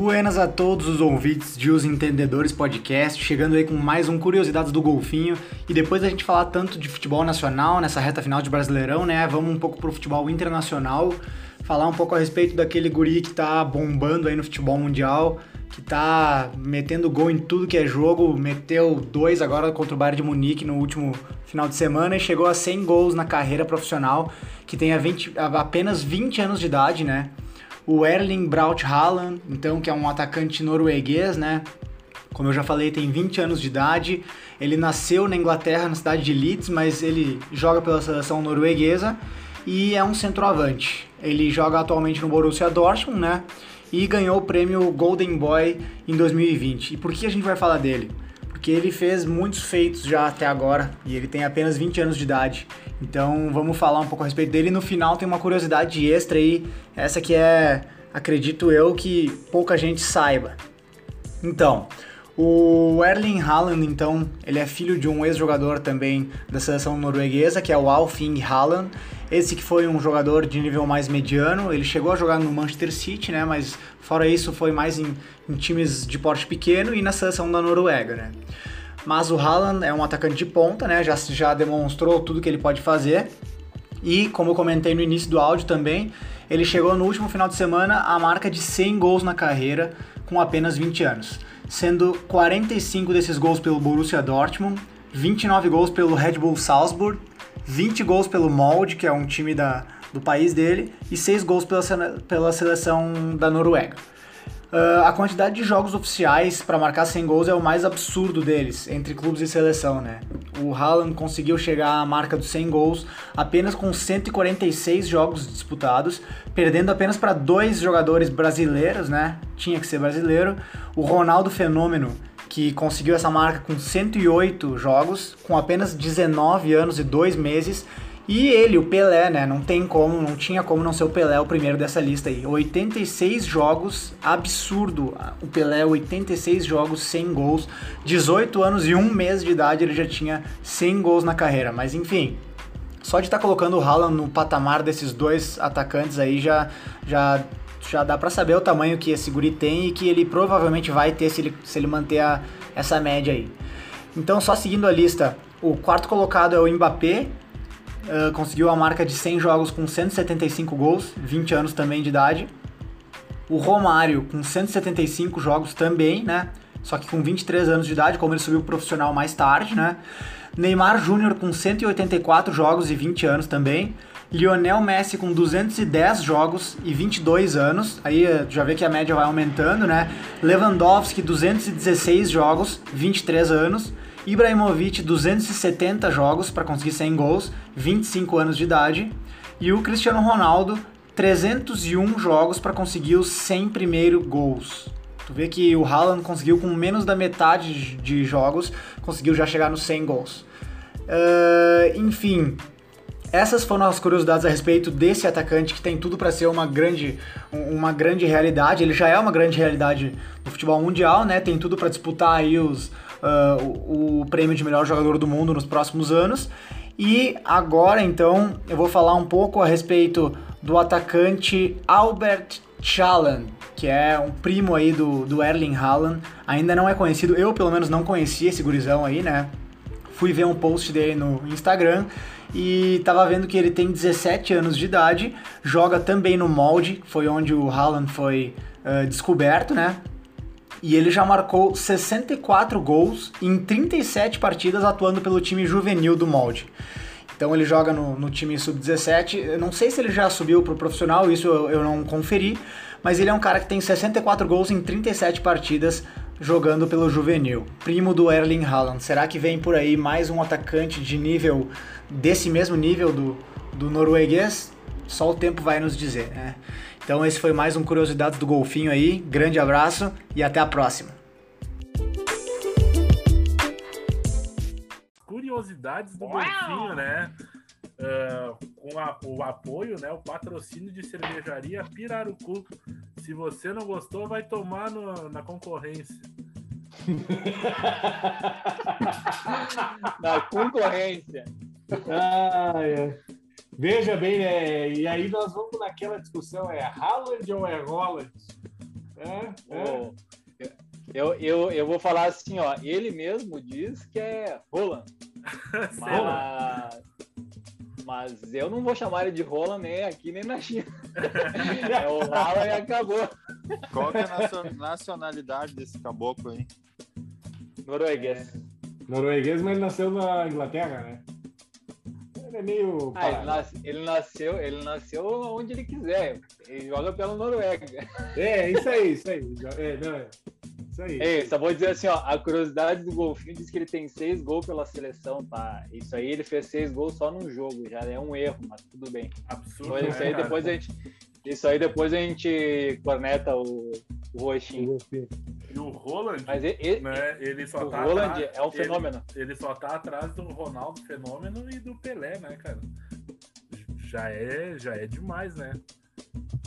Buenas a todos os ouvintes de Os Entendedores Podcast, chegando aí com mais um Curiosidades do Golfinho. E depois da gente falar tanto de futebol nacional nessa reta final de Brasileirão, né? Vamos um pouco pro futebol internacional, falar um pouco a respeito daquele guri que tá bombando aí no futebol mundial, que tá metendo gol em tudo que é jogo, meteu dois agora contra o Bayern de Munique no último final de semana e chegou a 100 gols na carreira profissional, que tem a 20 a- apenas 20 anos de idade, né? O Erling Braut Haaland, então que é um atacante norueguês, né? Como eu já falei, tem 20 anos de idade. Ele nasceu na Inglaterra, na cidade de Leeds, mas ele joga pela seleção norueguesa e é um centroavante. Ele joga atualmente no Borussia Dortmund, né? E ganhou o prêmio Golden Boy em 2020. E por que a gente vai falar dele? Porque ele fez muitos feitos já até agora e ele tem apenas 20 anos de idade. Então vamos falar um pouco a respeito dele. No final tem uma curiosidade extra aí, essa que é, acredito eu, que pouca gente saiba. Então, o Erling Haaland, então, ele é filho de um ex-jogador também da seleção norueguesa, que é o Alfing Haaland. Esse que foi um jogador de nível mais mediano, ele chegou a jogar no Manchester City, né? Mas fora isso foi mais em, em times de porte pequeno e na seleção da Noruega, né? Mas o Haaland é um atacante de ponta, né? Já, já demonstrou tudo que ele pode fazer. E, como eu comentei no início do áudio também, ele chegou no último final de semana à marca de 100 gols na carreira com apenas 20 anos, sendo 45 desses gols pelo Borussia Dortmund, 29 gols pelo Red Bull Salzburg, 20 gols pelo Molde, que é um time da, do país dele, e 6 gols pela, pela seleção da Noruega. Uh, a quantidade de jogos oficiais para marcar 100 gols é o mais absurdo deles, entre clubes e seleção, né? O Haaland conseguiu chegar à marca dos 100 gols apenas com 146 jogos disputados, perdendo apenas para dois jogadores brasileiros, né? Tinha que ser brasileiro. O Ronaldo Fenômeno, que conseguiu essa marca com 108 jogos, com apenas 19 anos e 2 meses. E ele, o Pelé, né? Não tem como, não tinha como não ser o Pelé o primeiro dessa lista aí. 86 jogos, absurdo. O Pelé, 86 jogos, 100 gols. 18 anos e um mês de idade ele já tinha 100 gols na carreira. Mas enfim, só de estar colocando o Haaland no patamar desses dois atacantes aí já, já, já dá pra saber o tamanho que esse guri tem e que ele provavelmente vai ter se ele, se ele manter a- essa média aí. Então, só seguindo a lista, o quarto colocado é o Mbappé, Uh, conseguiu a marca de 100 jogos com 175 gols, 20 anos também de idade. O Romário com 175 jogos também, né? Só que com 23 anos de idade, como ele subiu pro profissional mais tarde, né? Neymar Júnior com 184 jogos e 20 anos também. Lionel Messi com 210 jogos e 22 anos. Aí eh, já vê que a média vai aumentando, né? Lewandowski 216 jogos, 23 anos. Ibrahimovic, 270 jogos para conseguir 100 gols, 25 anos de idade. E o Cristiano Ronaldo, 301 jogos para conseguir os 100 primeiros gols. Tu vê que o Haaland conseguiu com menos da metade de jogos, conseguiu já chegar nos 100 gols. Uh, enfim, essas foram as curiosidades a respeito desse atacante que tem tudo para ser uma grande, uma grande realidade. Ele já é uma grande realidade no futebol mundial, né? Tem tudo para disputar aí os, uh, o, prêmio de melhor jogador do mundo nos próximos anos. E agora, então, eu vou falar um pouco a respeito do atacante Albert Challen, que é um primo aí do, do Erling Haaland. Ainda não é conhecido, eu pelo menos não conhecia esse gurizão aí, né? Fui ver um post dele no Instagram e tava vendo que ele tem 17 anos de idade, joga também no molde, foi onde o Haaland foi uh, descoberto, né? E ele já marcou 64 gols em 37 partidas atuando pelo time juvenil do molde. Então ele joga no, no time sub-17. Não sei se ele já subiu pro profissional, isso eu, eu não conferi, mas ele é um cara que tem 64 gols em 37 partidas jogando pelo juvenil. Primo do Erling Haaland. Será que vem por aí mais um atacante de nível desse mesmo nível do, do norueguês, só o tempo vai nos dizer, né? Então esse foi mais um Curiosidades do Golfinho aí. Grande abraço e até a próxima. Curiosidades do Uau! Golfinho, né? Uh, com a, o apoio, né, o patrocínio de cervejaria Pirarucu. Se você não gostou, vai tomar no, na concorrência. na concorrência. Ah, é. Veja bem, né? E aí nós vamos naquela discussão: é Haaland ou é Holland? É, é. Eu, eu, eu vou falar assim, ó. Ele mesmo diz que é Roland. mas, mas eu não vou chamar ele de Roland nem aqui nem na China. é o Haaland e acabou. Qual é a nacionalidade desse caboclo aí? Norueguês. É, norueguês, mas ele nasceu na Inglaterra, né? Ele é meio. Ah, ele, nas, ele, nasceu, ele nasceu onde ele quiser. Ele joga pela Noruega. É, isso aí, isso aí. É, não, é. Isso aí. Ei, só vou dizer assim, ó, a curiosidade do Golfinho diz que ele tem seis gols pela seleção, tá? Isso aí ele fez seis gols só num jogo, já é um erro, mas tudo bem. Absurdo. Então, isso aí né, depois a gente. Isso aí depois a gente corneta o, o roxinho. E o Roland, Mas ele, né, ele só o tá Roland atrás, é um fenômeno. Ele, ele, só tá atrás do Ronaldo Fenômeno e do Pelé, né, cara? Já é, já é demais, né?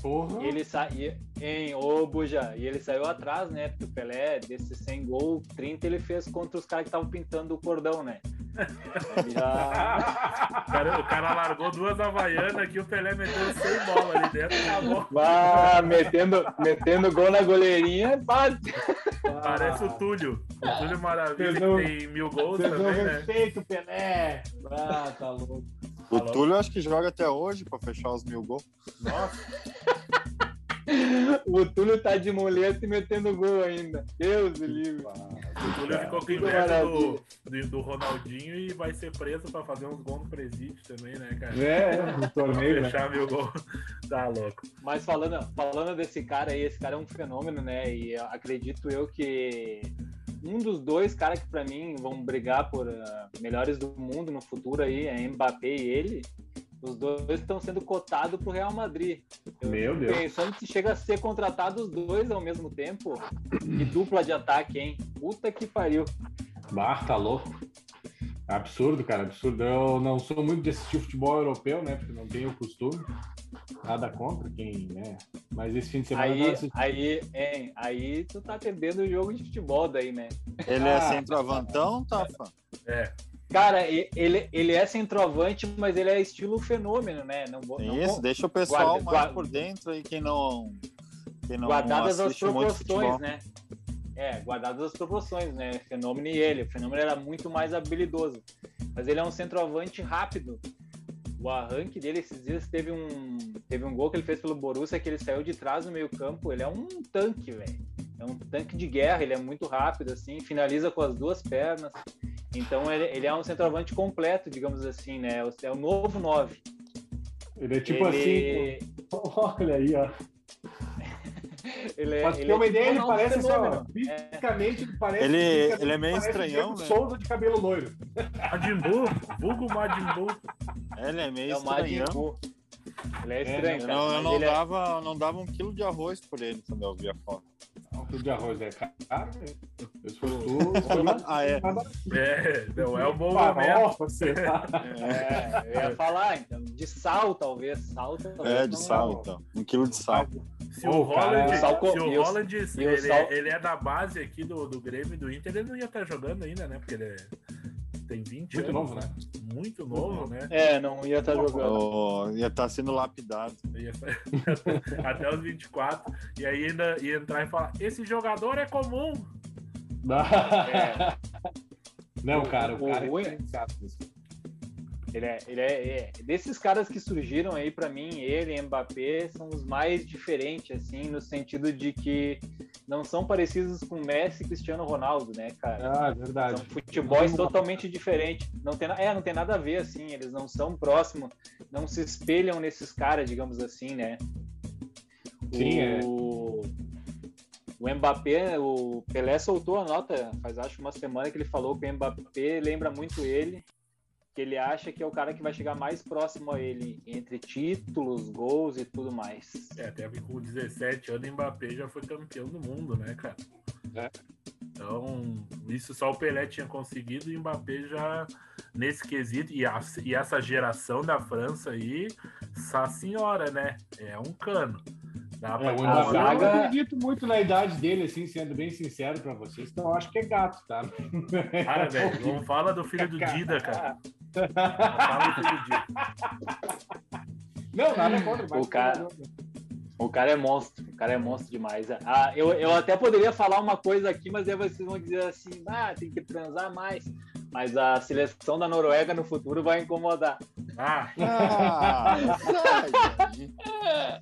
Porra. Ele saiu em ô Buja, e ele saiu atrás, né? Porque o Pelé, desses 100 gols, 30 ele fez contra os caras que estavam pintando o cordão, né? Já... o, cara, o, cara, largou duas havaianas que o Pelé meteu 100 bolas ali dentro acabou. Ah, metendo, metendo gol na goleirinha, bate. Parece o Túlio. O Túlio Maravilha, não, que tem mil gols também, né? respeito, Pelé. Ah, tá louco. O Túlio acho que joga até hoje para fechar os mil gols. Nossa. o Túlio tá de muleta e metendo gol ainda. Deus do livre. O Túlio ficou com inveja do, do, do, Ronaldinho e vai ser preso pra fazer uns gols no presídio também, né, cara? É, no torneio. Pra fechar né? mil gol. Tá louco. Mas falando, falando desse cara aí, esse cara é um fenômeno, né? E acredito eu que um dos dois caras que para mim vão brigar por uh, melhores do mundo no futuro aí é Mbappé e ele. Os dois estão sendo cotados pro Real Madrid. Eu Meu Deus. Pensando que chega a ser contratado os dois ao mesmo tempo. Que dupla de ataque, hein? Puta que pariu. Bah, tá louco. Absurdo, cara, absurdo. Eu não sou muito de assistir futebol europeu, né? Porque não tenho o costume. Nada contra quem, né? Mas esse fim de semana. Aí, aí, hein, aí tu tá perdendo o jogo de futebol daí, né? Ele é ah, é centroavantão, Tafa? É. Cara, ele, ele é centroavante, mas ele é estilo fenômeno, né? Não, não Isso, deixa o pessoal guarda, mais guarda, por dentro aí, quem não. Quem não guardadas as proporções, né? É, guardadas as proporções, né? Fenômeno e ele. O fenômeno era muito mais habilidoso. Mas ele é um centroavante rápido o arranque dele esses dias teve um teve um gol que ele fez pelo Borussia que ele saiu de trás no meio campo ele é um tanque velho é um tanque de guerra ele é muito rápido assim finaliza com as duas pernas então ele, ele é um centroavante completo digamos assim né é o novo 9 ele é tipo ele... assim olha aí ó Ele é, Mas ele ter uma é ideia, ele tipo um parece assim, ó, fenômeno. fisicamente, ele parece. Ele- fisicamente, ele é meio estranhão, né? Souza de cabelo loiro. Majin Buu, vulgo Majin Buu. Ele é meio É estranhão. Ele é estranho, Eu cara. não, eu não ele é- dava, eu não dava um quilo de arroz por ele quando eu via a foto. Um quilo de arroz é caro, né? Se fosse tu, Ah, é. É, não é o bom momento. sei lá. É, eu ia falar, então, de sal, talvez. Sal, talvez. É, de não sal, não. então. Um quilo de sal. Se o Holland, o sal com- se o o- Holland o ele, sal- ele é da base aqui do, do Grêmio e do Inter, ele não ia estar jogando ainda, né? Porque ele é- tem 20 Muito anos. novo, né? Muito novo, né? É, não ia estar jogando. Oh, ia estar sendo lapidado. Ia até os 24. E aí ainda ia entrar e falar: esse jogador é comum. É. Não, cara, o O cara ruim- é. Ele é, ele é, é- desses caras que surgiram aí pra mim, ele e Mbappé são os mais diferentes assim, no sentido de que não são parecidos com Messi e Cristiano Ronaldo, né, cara? Ah, é verdade. São futebols totalmente diferentes. Não tem, é, não tem nada a ver assim, eles não são próximos, não se espelham nesses caras, digamos assim, né? Sim, é. o... O Mbappé, o Pelé soltou a nota faz acho uma semana que ele falou que o Mbappé lembra muito ele, que ele acha que é o cara que vai chegar mais próximo a ele entre títulos, gols e tudo mais. É, até que com 17 anos, Mbappé já foi campeão do mundo, né, cara? É. Então, isso só o Pelé tinha conseguido e o Mbappé já nesse quesito. E, a- e essa geração da França aí, essa senhora, né? É um cano. Dá É, o zaga- eu não acredito muito na idade dele, assim, sendo bem sincero pra vocês, então eu acho que é gato, tá? Cara, velho, não fala do filho do Dida, cara. Não fala do filho do Dida. Não, nada contra, mas O cara- O cara é monstro, o cara é monstro demais. Ah, eu, eu até poderia falar uma coisa aqui, mas aí vocês vão dizer assim, ah, tem que transar mais. Mas a seleção da Noruega no futuro vai incomodar. Ah, Ah, sai.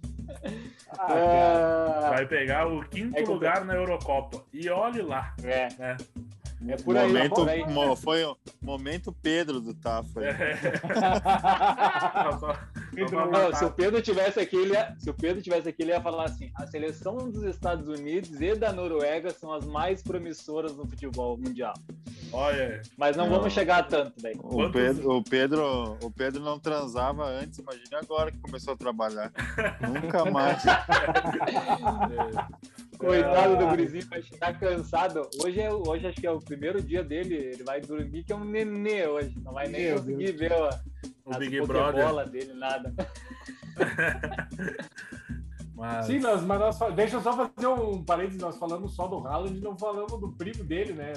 Ah, vai pegar o quinto É eu- lugar na Eurocopa. E olhe lá, é, né? é por aí. momento, aí. mo- foi o momento Pedro do Tafa. aí. Não, matar. se o Pedro tivesse aqui, ele ia, se o Pedro tivesse aqui, ele ia falar assim: a seleção dos Estados Unidos e da Noruega são as mais promissoras no futebol mundial. Olha, Mas não, Não. vamos chegar a tanto, velho. O Pedro, o, Pedro, o Pedro não transava antes, imagina agora que começou a trabalhar. Nunca mais. é, Coitado do gurizinho, vai chegar cansado. Hoje, é, hoje acho que é o primeiro dia dele. Ele vai dormir que é um nenê hoje. Não vai nem Meu conseguir ver ó, o Big Brother. dele, nada. Mas, Sim, nós, mas nós, deixa eu só fazer um parênteses, nós falamos só do Haaland e não falamos do primo dele, né?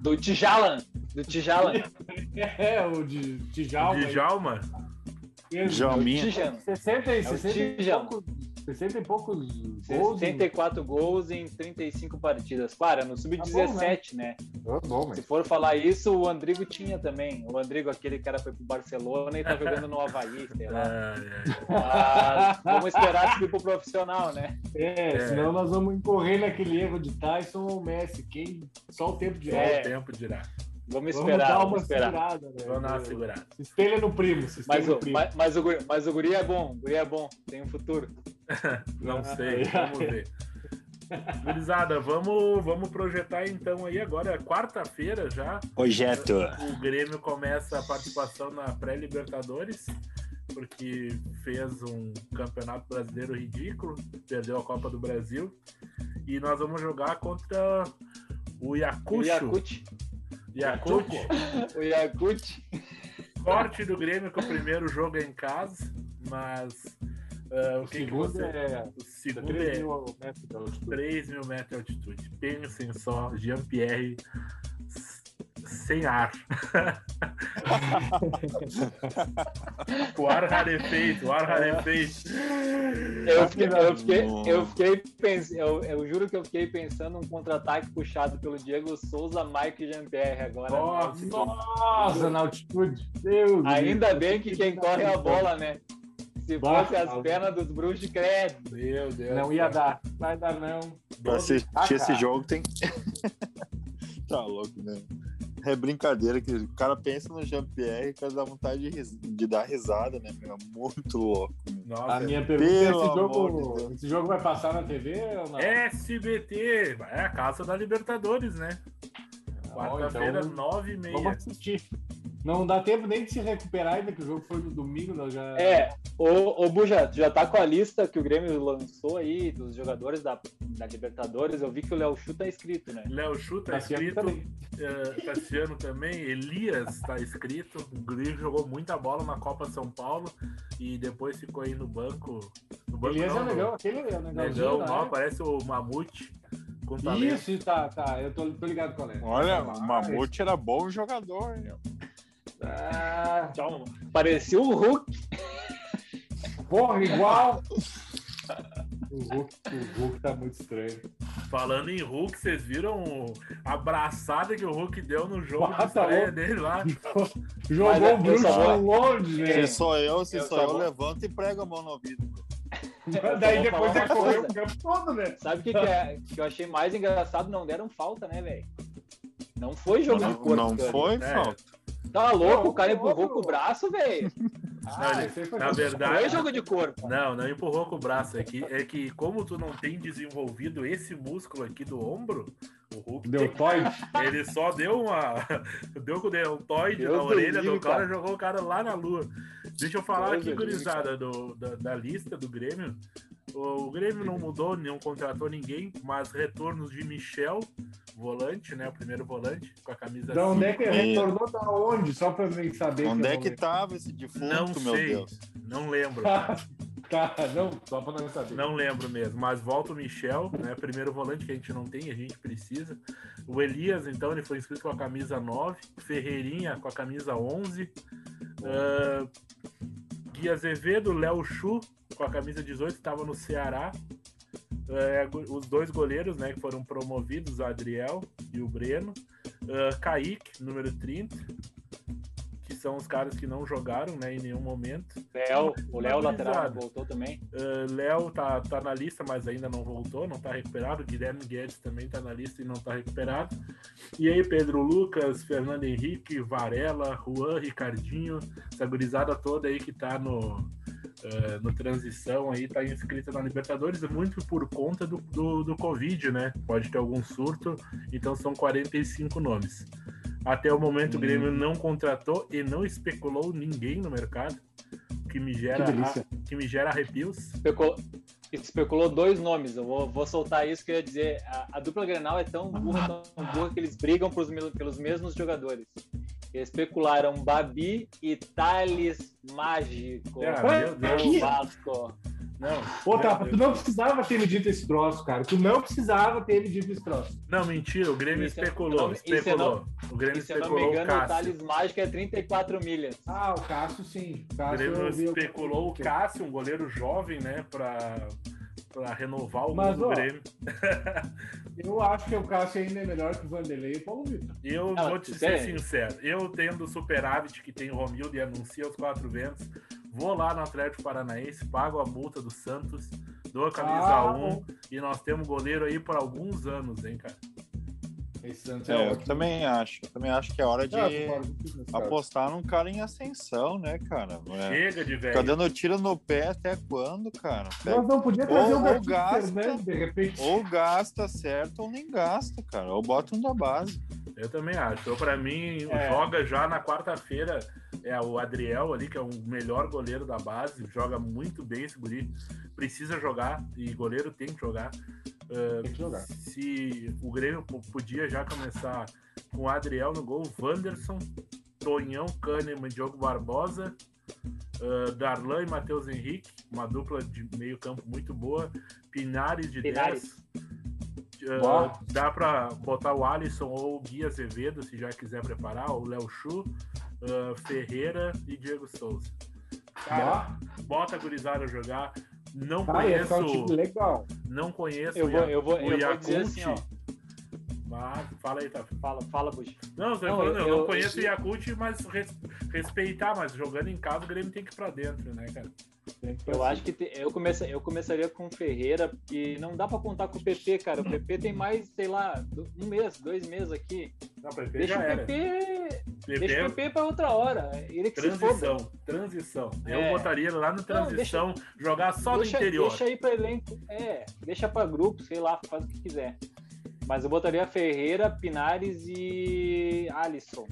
Do Tijalan. Do Tijalan. É, o de o Djalma. Djalma, Ele- Jalminha. Tijan. 60, e- É o 60, e Tijão. poucos, 60 e poucos gols. 64 gols em 35 partidas. Claro, no Sub-17, né? Ah, bom, Se for falar isso, o Andrigo tinha também. O Andrigo, aquele cara foi pro Barcelona e tá jogando no Havaí, sei lá. é, é, Mas vamos esperar subir pro profissional, né? É, É. senão nós vamos incorrer naquele erro de Tyson ou Messi. Quem... Só o tempo de só É. o tempo dirá. Vamos Vamos esperar, dar vamos uma esperar. segurada, né? Vamos dar uma segurada. Se espelha no primo, se espelha Mas no o, primo. mas, mas, o, guri- mas o guri é bom, o guri é bom, tem um futuro. Não Ah, sei, é. vamos ver. Gurizada, vamos, vamos projetar então aí agora, quarta-feira já. Projeto. O Grêmio começa a participação na pré-Libertadores, porque fez um campeonato brasileiro ridículo, perdeu a Copa do Brasil. E nós vamos jogar contra o O Yakucho. Yakut, o Yakut. Sorte do Grêmio que o primeiro jogo é em casa, mas ah, o, O que que segundo você... é O segundo 3 é mil metros de altitude. 3 mil metros de altitude. Pensem só, Jean-Pierre sem ar. o ar rarefeito, o ar rarefeito. Eu fiquei, eu fiquei, eu fiquei pensando, eu, eu juro que eu fiquei pensando um contra-ataque puxado pelo Diego Souza, Mike e Jean-Pierre agora. Nossa. né? Nossa, na altitude. Deus Ainda do bem que quem corre é a bola, né? Se Bah, fosse as alguém- pernas dos bruxos, credo. Meu Deus. Não ia céu. dar. Vai dar, não. Pra assistir Ah, esse cara. jogo tem. tá louco, né? É brincadeira que o cara pensa no Jean-Pierre e o cara dá vontade de, ris- de dar risada, né? meu? É muito louco. meu. Nossa, A minha pergunta é: Pelo esse amor jogo, de esse jogo vai passar na TV ou não? SBT, é a casa da Libertadores, né? Quarta-feira, então, nove e meia. Vamos assistir. Não dá tempo nem de se recuperar ainda, que o jogo foi no domingo, nós já. É, ô, ô Buja, já tá com a lista que o Grêmio lançou aí dos jogadores da, da Libertadores. Eu vi que o Léo Chu tá escrito, né? Léo Chu tá Tassiano escrito, também. eh, Tassiano também, Elias tá escrito. O Grêmio jogou muita bola na Copa São Paulo e depois ficou aí no banco. No banco Elias é não, o no- negão, aquele é o negãozinho, Negão, né? ó, parece o Mamute com talento. Isso, tá, tá. Eu tô, tô ligado qual é. Olha, o Mamute era bom jogador. meu. Ah, Então, parecia o Hulk. porra, igual. O Hulk, o Hulk tá muito estranho. Falando em Hulk, vocês viram a abraçada que o Hulk deu no jogo Ah, de estreia dele lá? Jogou Mas o Bruxo longe, né? Se sou eu, se Eu sou só eu, vou- levanto e prego a mão no ouvido. Daí depois uma correu o campo todo, né? Sabe o que, que, é, que eu achei mais engraçado? Não deram falta, né, velho? Não foi jogo de Não, corpo. não cara. foi É. falta. Tá louco? Não, o cara não, empurrou não. com o braço, velho. Ah, ele- na verdade- Foi jogo de corpo. Não, não empurrou com o braço. É que, é que como tu não tem desenvolvido esse músculo aqui do ombro, o Hulk Deu toy. Ele só deu uma. Deu com o deltoide Deus na do orelha livre, do cara e jogou o cara lá na lua. Deixa eu falar Deus aqui, do gurizada, do, da, da lista do Grêmio. O, o Grêmio não mudou, não contratou ninguém, mas retornos de Michel, volante, né? O primeiro volante, com a camisa Da onde é que retornou da onde? Só pra mim saber. Onde eu é que tava esse defunto, Não meu sei. Deus? Não lembro. Não, só pra não saber. Não lembro mesmo, mas volta o Michel, né? Primeiro volante que a gente não tem, a gente precisa. O Elias, então, ele foi inscrito com a camisa 9. Ferreirinha com a camisa 11. Ah, Gui Azevedo, Léo Chu com a camisa 18, estava no Ceará. Go- os dois goleiros, né, que foram promovidos, o Adriel e o Breno. Ah, Kaique, número 30, que são os caras que não jogaram, né, em nenhum momento. Léo, o Léo lateral voltou também. Uh, Léo tá, tá na lista, mas ainda não voltou, não tá recuperado. Guilherme Guedes também tá na lista e não tá recuperado. E aí, Pedro Lucas, Fernando Henrique, Varela, Juan, Ricardinho, essa gurizada toda aí que tá no, uh, no transição aí, tá inscrita na Libertadores, muito por conta do, do, do Covid, né? Pode ter algum surto, então são 45 nomes. Até o momento o Grêmio não contratou e não especulou ninguém no mercado, o que me gera, Que que me gera arrepios. Especulou, especulou dois nomes. Eu vou, vou soltar isso que eu ia dizer. A, a dupla Grenal é tão burra, tão burra que eles brigam pros, pelos mesmos jogadores. Especularam Babi e Thales Mágico. Ah, meu Deus. Vasco. Não, Ô, Tapa, meu tu não precisava ter me dito esse troço, cara. Tu não precisava ter me dito esse troço. não, mentira, o Grêmio Isso é- especulou, não, é especulou. o Grêmio E se eu não me especulou o engano, o Cássio. Thales Mágico é 34 milhas. Ah, o Cássio sim. O O Cássio Grêmio vi alguma especulou o. Cássio, um goleiro jovem, né, pra, pra renovar o Mas, gol do ó, Grêmio. Eu acho que o Cássio ainda é melhor que o Vanderlei e o Paulo Vitor. Eu Ah, vou te ser sério? sincero, eu tendo o superávit que tem o Romildo e anuncia os quatro ventos, vou lá no Atlético Paranaense, pago a multa do Santos, dou a camisa Ah, 1 bom. e nós temos goleiro aí por alguns anos, hein, cara. Esse Santos é, É, eu ótimo. também acho. Eu também acho que é hora de Ah, apostar num cara em ascensão, né, cara? É. Chega de velho. dando tiro no pé até quando, cara? Nós não podia trazer Ou- o ou gasta, Fernandes, de repente. Ou gasta certo ou nem gasta, cara. Ou bota um da base. Eu também acho. Então, pra mim, É. joga já na quarta-feira. É o Adriel ali, que é o melhor goleiro da base. Joga muito bem esse guri. Precisa jogar e goleiro tem que jogar. Ah, Tem que jogar. Se o Grêmio po- podia já começar com o Adriel no gol, Wanderson, Tonhão, Kahneman, Diogo Barbosa, ah, Darlan e Matheus Henrique, uma dupla de meio campo muito boa, Pinares de Pinares. 10. Boa. dá pra botar o Alisson ou o Gui Azevedo, se já quiser preparar, o Léo Chu, ah, Ferreira e Diego Souza. Cara, bota a gurizada a jogar. Não ia ficar um conheço, time legal. não conheço Eu vou, eu vou, o eu vou dizer assim, ó. Mas fala aí, tá? Fala, fala, Bush. Não, eu, tô Não, falando, eu, eu- não conheço eu- o Yakult, mas res- respeitar, mas jogando em casa o Grêmio tem que ir pra dentro, né, cara? Eu acho que te- eu, comece, eu começaria com o Ferreira, porque não dá pra contar com o PP, cara. O PP tem mais, sei lá, um mês, dois meses aqui. Não, PP Deixa o. PP, PP deixa o PP pra outra hora. Ele que se foda. Transição, transição. Eu É. botaria lá no transição, jogar só no deixa, interior. Deixa aí pra elenco. É, deixa pra grupo, sei lá, faz o que quiser. Mas eu botaria Ferreira, Pinares e Alisson.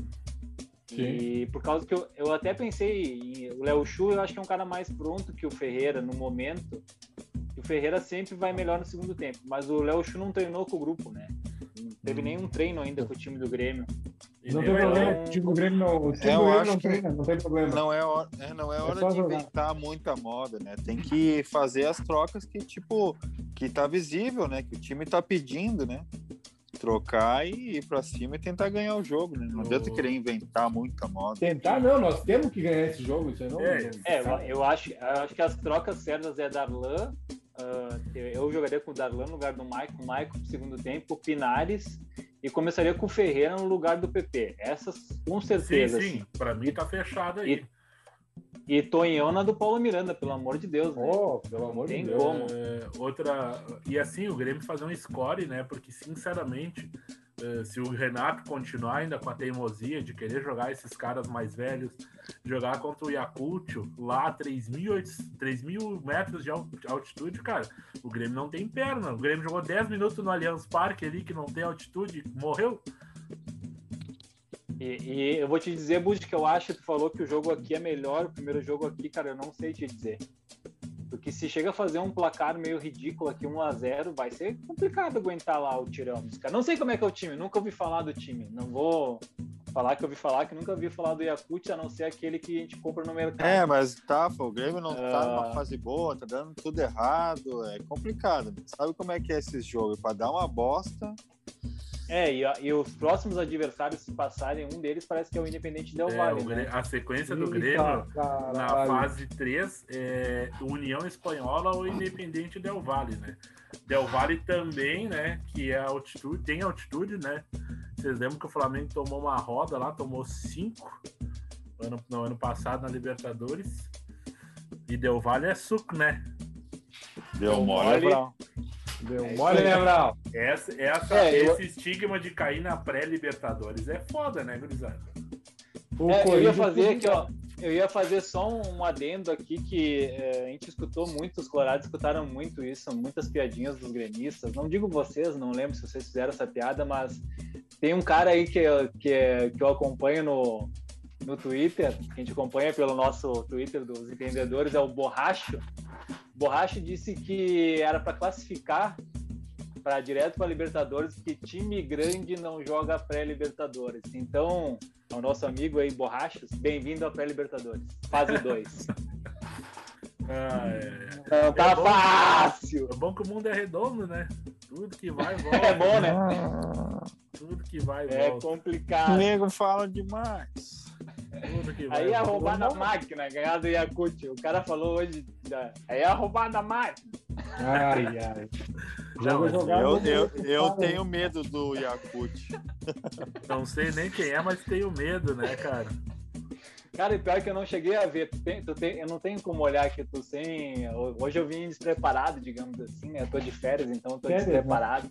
E por causa que eu, eu até pensei, em- o Léo Chu, eu acho que é um cara mais pronto que o Ferreira no momento. E o Ferreira sempre vai melhor no segundo tempo. Mas o Léo Chu não treinou com o grupo, né? Não teve nenhum treino ainda com o time do Grêmio. E Não tem problema, o time do Grêmio não, o time É, eu do acho não que- treina, não tem problema. Não é hora, é, não é hora só de inventar muita moda, né? Tem que fazer as trocas que, tipo, que tá visível, né? Que o time tá pedindo, né? Trocar e ir pra cima e tentar ganhar o jogo, né? Não adianta querer inventar muita moda. Tentar, não, nós temos que ganhar esse jogo, isso aí não. É, não- É, eu, acho, eu acho que as trocas certas é Darlan. ah, eu jogaria com o Darlan no lugar do Maicon, o Maicon pro segundo tempo, o Pinares e começaria com o Ferreira no lugar do PP. Essas com Sim, certeza. sim. assim. Pra mim tá fechado aí. E Tonhão na do Paulo Miranda, pelo amor de Deus. né? Oh, pelo amor Tem de Deus. como. É, outra. E assim, o Grêmio fazer um score, né? Porque, sinceramente, é, se o Renato continuar ainda com a teimosia de querer jogar esses caras mais velhos, jogar contra o Yakult lá a 3.800 3 mil metros de altitude, cara, o Grêmio não tem perna. O Grêmio jogou 10 minutos no Allianz Parque ali, que não tem altitude, morreu. E, e eu vou te dizer, Bud, que eu acho que tu falou que o jogo aqui é melhor, o primeiro jogo aqui, cara, eu não sei te dizer. Porque se chega a fazer um placar meio ridículo aqui, 1 a 0 vai ser complicado aguentar lá o tirão dos caras. Não sei como é que é o time, nunca ouvi falar do time. Não vou falar que eu ouvi falar, que nunca ouvi falar do Yakut, a não ser aquele que a gente compra no mercado. É, mas tá, o Grêmio não tá Ah. numa fase boa, tá dando tudo errado, é complicado. Sabe como é que é esses jogos? Pra dar uma bosta, É, e, e os próximos adversários, se passarem, um deles parece que é o Independente Del É, Valle, o né? A sequência do Eita, Grêmio. Na caralho. fase 3, é União Espanhola ou Independente Del Valle, né? Del Valle também, né? Que é altitude, tem altitude, né? Vocês lembram que o Flamengo tomou uma roda lá, tomou cinco ano, no ano passado na Libertadores. E Del Valle é suco, né? deu mole. mole. Deu É mole, né, Brau? Essa, essa, É, eu- esse estigma de cair na pré-Libertadores é foda, né, gurizada? O É, eu ia fazer aqui, ó. Eu ia fazer só um adendo aqui que é, a gente escutou muito, os colorados escutaram muito isso, muitas piadinhas dos gremistas. Não digo vocês, não lembro se vocês fizeram essa piada, mas tem um cara aí que, eu- que, que eu acompanho no, no Twitter, que a gente acompanha pelo nosso Twitter dos entendedores, é o Borracho. Borracho disse que era para classificar para direto para Libertadores, porque time grande não joga pré-Libertadores. Então, ao nosso amigo aí, Borrachos, bem-vindo à pré-Libertadores, fase 2. Ah, é, Não tá É bom. fácil! é bom que o mundo é redondo, né? Tudo que vai, volta. É bom, né? Tudo que vai, É volta. O complicado. nego fala demais. Aí é roubar da máquina, ganhar do Yakut. O cara falou hoje. da- Aí é roubar da máquina. Ai, ai. Não, Eu, eu, eu tenho medo do Yakut. Não sei nem quem é, mas tenho medo, né, cara? Cara, e pior que eu não cheguei a ver. Tu tem, tu tem, eu não tenho como olhar que tu sem. Hoje eu vim despreparado, digamos assim, né? Eu tô de férias, então eu tô né? despreparado.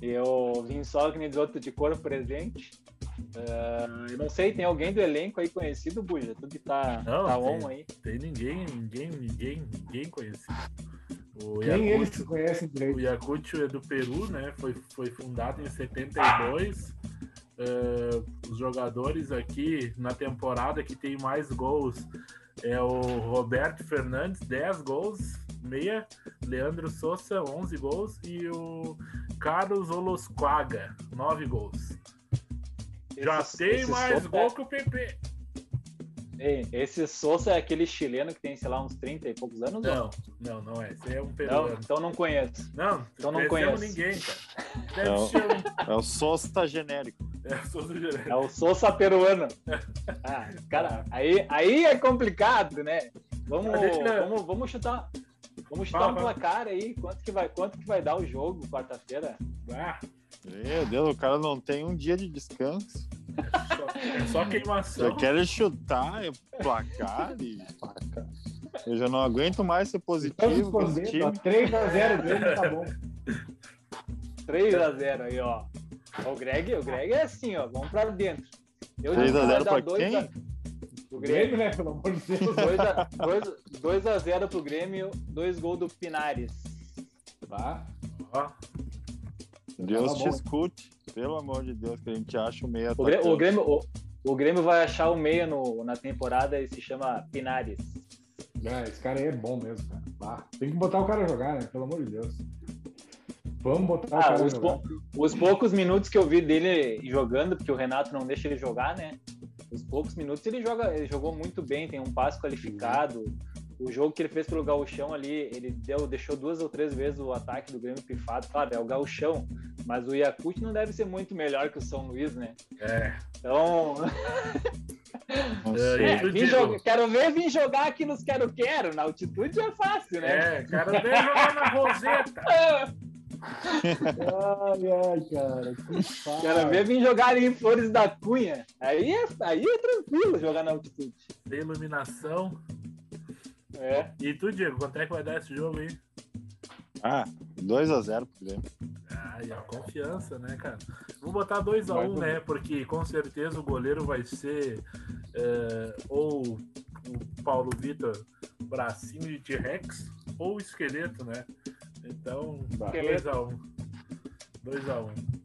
Eu vim só que nem outro de corpo presente. Ah, eu não sei, tem alguém do elenco aí conhecido, Buja? Tu que tá, Não, tá tem. on aí. Tem ninguém, ninguém, ninguém, ninguém conhecido. O Nem eles conhecem o direito. Yakut é do Peru, né? Foi, foi fundado em 72. Eh, os jogadores aqui na temporada que tem mais gols é o Roberto Fernandes, 10 gols, meia, Leandro Souza, 11 gols e o Carlos Olosquaga, 9 gols. Já esse mais Sousa- gol que o PP. Ei, esse Souza é aquele chileno que tem, sei lá, uns 30 e poucos anos? ou Não, não, não é. Esse é um Não, peruano. então não conheço. Não, Então não conheço. ninguém, cara. Deve Não. ser um... É o Sosta genérico. É, sou do Geraldo. É o Souza peruano. Ah, cara, aí, aí é complicado, né? Vamos, não- vamos, vamos chutar. Vamos chutar Fala, um placar aí. Quanto que vai, quanto que vai dar o jogo quarta-feira? Ah, Meu Deus, o cara não tem um dia de descanso. só- é só queimação. Só quer chutar, é placar e. Eu já não aguento mais ser positivo com esse time. 3x0 Grêmio, tá bom. 3x0 aí, ó. O Greg, o Greg é assim, ó. Vamos pra dentro. Eu 3 digo a que 0 vai dar pra dois quem? a- O. Grêmio, né? Pelo amor de Deus. 2x0 pro Grêmio, dois gols do Pinares. Tá. Ó, Deus Tá te escute. Pelo amor de Deus, que a gente acha o meio O Grêmio, o. Grêmio, o, o Grêmio vai achar o meia no, na temporada e se chama Pinares. Ah, esse cara aí é bom mesmo, cara. Ah, tem que botar o cara a jogar, né? Pelo amor de Deus. Vamos botar o Ah, cara a os, jogar. pou- os poucos minutos que eu vi dele jogando, porque o Renato não deixa ele jogar, né? Os poucos minutos ele joga, ele jogou muito bem, tem um passe qualificado. O jogo que ele fez pelo Gauchão ali, ele deu, deixou duas ou três vezes o ataque do Grêmio pifado. Claro, é o Gauchão, mas o Yakut não deve ser muito melhor que o São Luís, né? é. Então, É, quero ver vir jogar aqui nos quero-quero. Na altitude é fácil, né? É, cara, vem jogar na Roseta. Ai, ai, cara. Que. Quero ver vir jogar ali em Flores da Cunha. Aí é, aí é tranquilo jogar na altitude. Tem iluminação. É. E tu, Diego, quanto é que vai dar esse jogo aí? Ah, 2x0 pro Grêmio. Ah, e a confiança, né, cara? Vou botar 2x1, Vai um, né? Porque com certeza o goleiro vai ser é, ou o Paulo Vitor bracinho de T-Rex ou o esqueleto, né? Então, Esqueleto. 2x1. 2x1.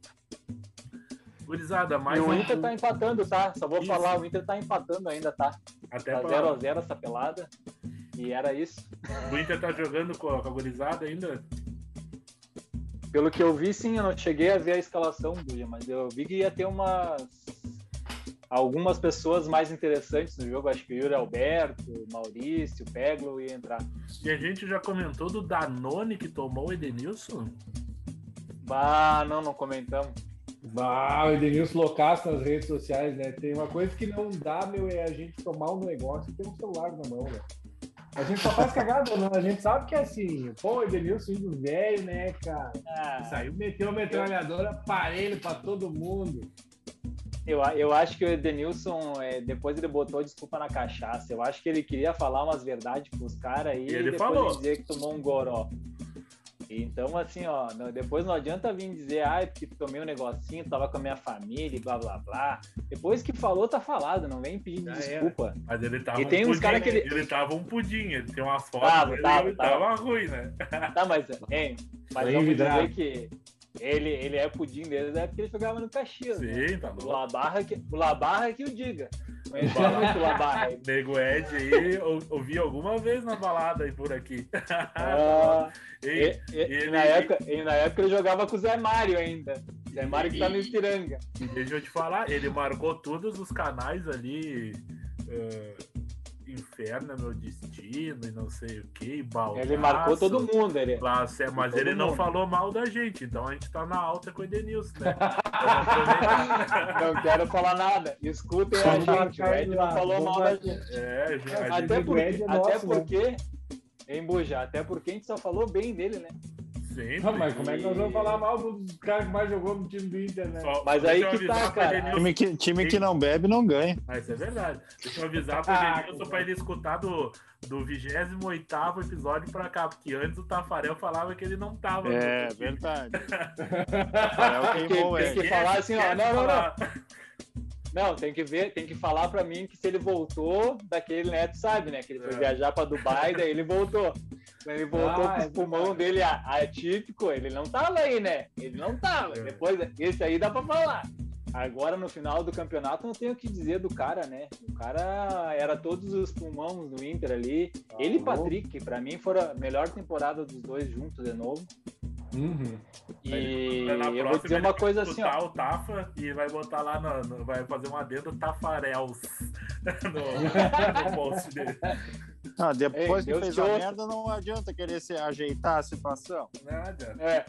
Gurizada, mais e o um- Inter tá empatando, tá? Só vou Isso. falar, o Inter tá empatando ainda, tá? Até Tá pra- 0x0 essa pelada. E era isso. O Inter tá jogando com a, com a gurizada ainda? Pelo que eu vi, sim, eu não cheguei a ver a escalação, Buja, mas eu vi que ia ter umas. Algumas pessoas mais interessantes no jogo. Acho que o Yuri Alberto, o Maurício, o Peglo ia entrar. E a gente já comentou do Danone que tomou o Edenilson? Bah, não, não comentamos. Ah, o Edenilson loucaço nas redes sociais, né? Tem uma coisa que não dá, meu, é a gente tomar um negócio e ter um celular na mão, né? A gente só faz cagada, não. A gente sabe que é assim, pô, o Edenilson indo velho, né, cara? Ah, Saiu, meteu a metralhadora aparelho pra todo mundo. eu, eu acho que o Edenilson, é, depois ele botou desculpa na cachaça. Eu acho que ele queria falar umas verdades pros caras aí E ele depois falou. dizer que tomou um goró. Então, assim, ó, depois não adianta vir dizer, ai, porque tomei um negocinho, tava com a minha família e blá blá blá. Depois que falou, tá falado, não vem pedir Já desculpa. Mas ele tava E tem um uns pudim, cara que ele- ele tava um pudim, ele tem umas fotos Tava, tava, ele tava. tava ruim, né? Tá, mas, hein, mas Bem vamos dizer que ele, ele é pudim dele, é porque ele jogava no Caxias. né? Sim, tá O louco. Labarra que, o Labarra que o diga. Aí. Nego Ed aí, eu ouvi alguma vez na balada aí por aqui. Ah, e, e- e ele- na época, e na época ele jogava com o Zé Mário ainda. Zé Mário que tá no Ipiranga. deixa eu te falar, ele marcou todos os canais ali. eh, Inferno é meu destino e não sei o que, baldaço. Ele marcou todo mundo. Ele, Classe, mas ele não mundo. falou mal da gente, então a gente tá na alta com o Edenilson, né? Não quero falar nada. Escutem a gente. O Ed ele não falou mal da gente. É, a gente- Até, gente- por, Ed é até nosso, né? porque. Hein, Buja? Até porque a gente só falou bem dele, né? Sempre. Não, mas como é que nós vamos falar mal dos caras que mais jogou no time do Inter, né? Só- Mas aí que tá, pro cara. Edenilson- Time que, time que não bebe não ganha. Ah, isso é verdade. Deixa eu avisar pro Ah, Edenilson pra ele escutar do, do 28 episódio pra cá, porque antes o Tafarel falava que ele não tava. É, verdade. Tem que- queimou tem ele. que falar assim, ó, não, não, não. Não, tem que ver, tem que falar pra mim que se ele voltou daquele? Tu sabe, né? Que ele foi É. viajar pra Dubai, daí ele voltou. Ele voltou Ah, com os é pulmão dele atípico, ele não tava aí, né? Ele não tava. É. Depois, esse aí dá pra falar. Agora, no final do campeonato, não tenho o que dizer do cara, né? O cara era todos os pulmões do Inter ali. ele e. Patrick, pra mim, foram a melhor temporada dos dois juntos de novo. Uhum. E Na eu vou próxima dizer uma vai coisa assim, ó. o Tafa e vai botar lá, no, no- vai fazer um adendo Tafarels no, no post dele. Ah, depois Ei, que Deus fez a merda, não adianta querer se ajeitar a situação. Nada. É,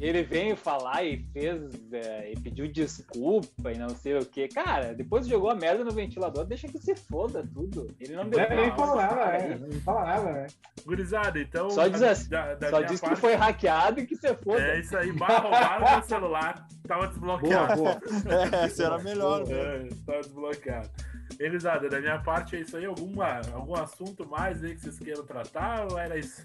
ele veio falar e fez é, e pediu desculpa e não sei o que. Cara, depois jogou a merda no ventilador, deixa que se foda tudo. Ele não deu É, nem pra- fala nada, cara, né? Não fala nada, né? Gurizada, então. Só diz assim, da, da Só disse que foi hackeado e que você foda. É isso aí, roubaram meu celular. Tava Boa, desbloqueado. boa. É, será melhor. né? É, tava desbloqueado. Elisada, da minha parte é isso aí. Alguma, algum assunto mais aí que vocês queiram tratar ou era isso?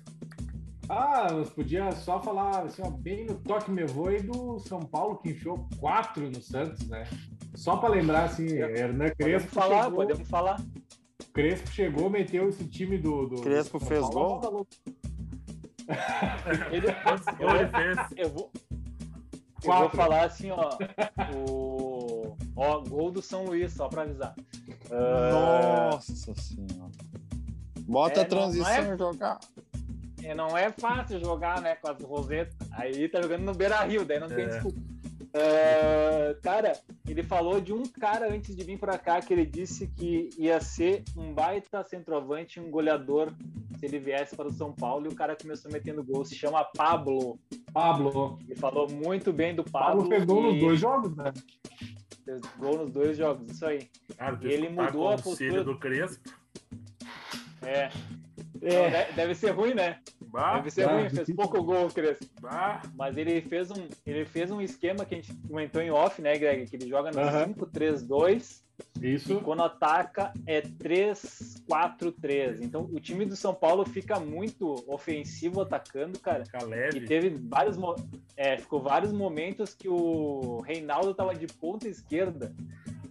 Ah, nós podíamos só falar assim, ó, bem no toque me voe do São Paulo, que enfiou quatro no Santos, né? Só para lembrar, assim, Hernan Podemos Crespo falar, chegou, podemos falar. Crespo chegou, meteu esse time do. do Crespo São fez Paulo, gol? Ele, ele fez? eu vou, eu vou falar assim, ó. O ó, gol do São Luís, só pra avisar. Ah, Nossa senhora. Bota É, a transição não e jogar. É, não é fácil jogar, né, com as rosetas. Aí tá jogando no Beira Rio, daí não tem É. desculpa. Ah, cara, ele falou de um cara antes de vir pra cá que ele disse que ia ser um baita centroavante, um goleador se ele viesse para o São Paulo e o cara começou metendo gol. Se chama Pablo. Pablo. Ele falou muito bem do Pablo Pablo. fez gol nos e dois jogos, né? fez gol nos dois jogos, isso aí. Cara, E ele mudou a postura. do Crespo. É. Não, É. de- deve ser ruim, né? Bah, Deve ser bah, ruim, fez pouco gol, Crespo. bah. Mas ele fez um, ele fez um esquema que a gente comentou em off, né, Greg? Que ele joga no Aham. 5-3-2 e Isso. quando ataca é 3-4-3. Então o time do São Paulo fica muito ofensivo atacando, cara. Fica E teve vários, é, ficou vários momentos que o Reinaldo tava de ponta esquerda.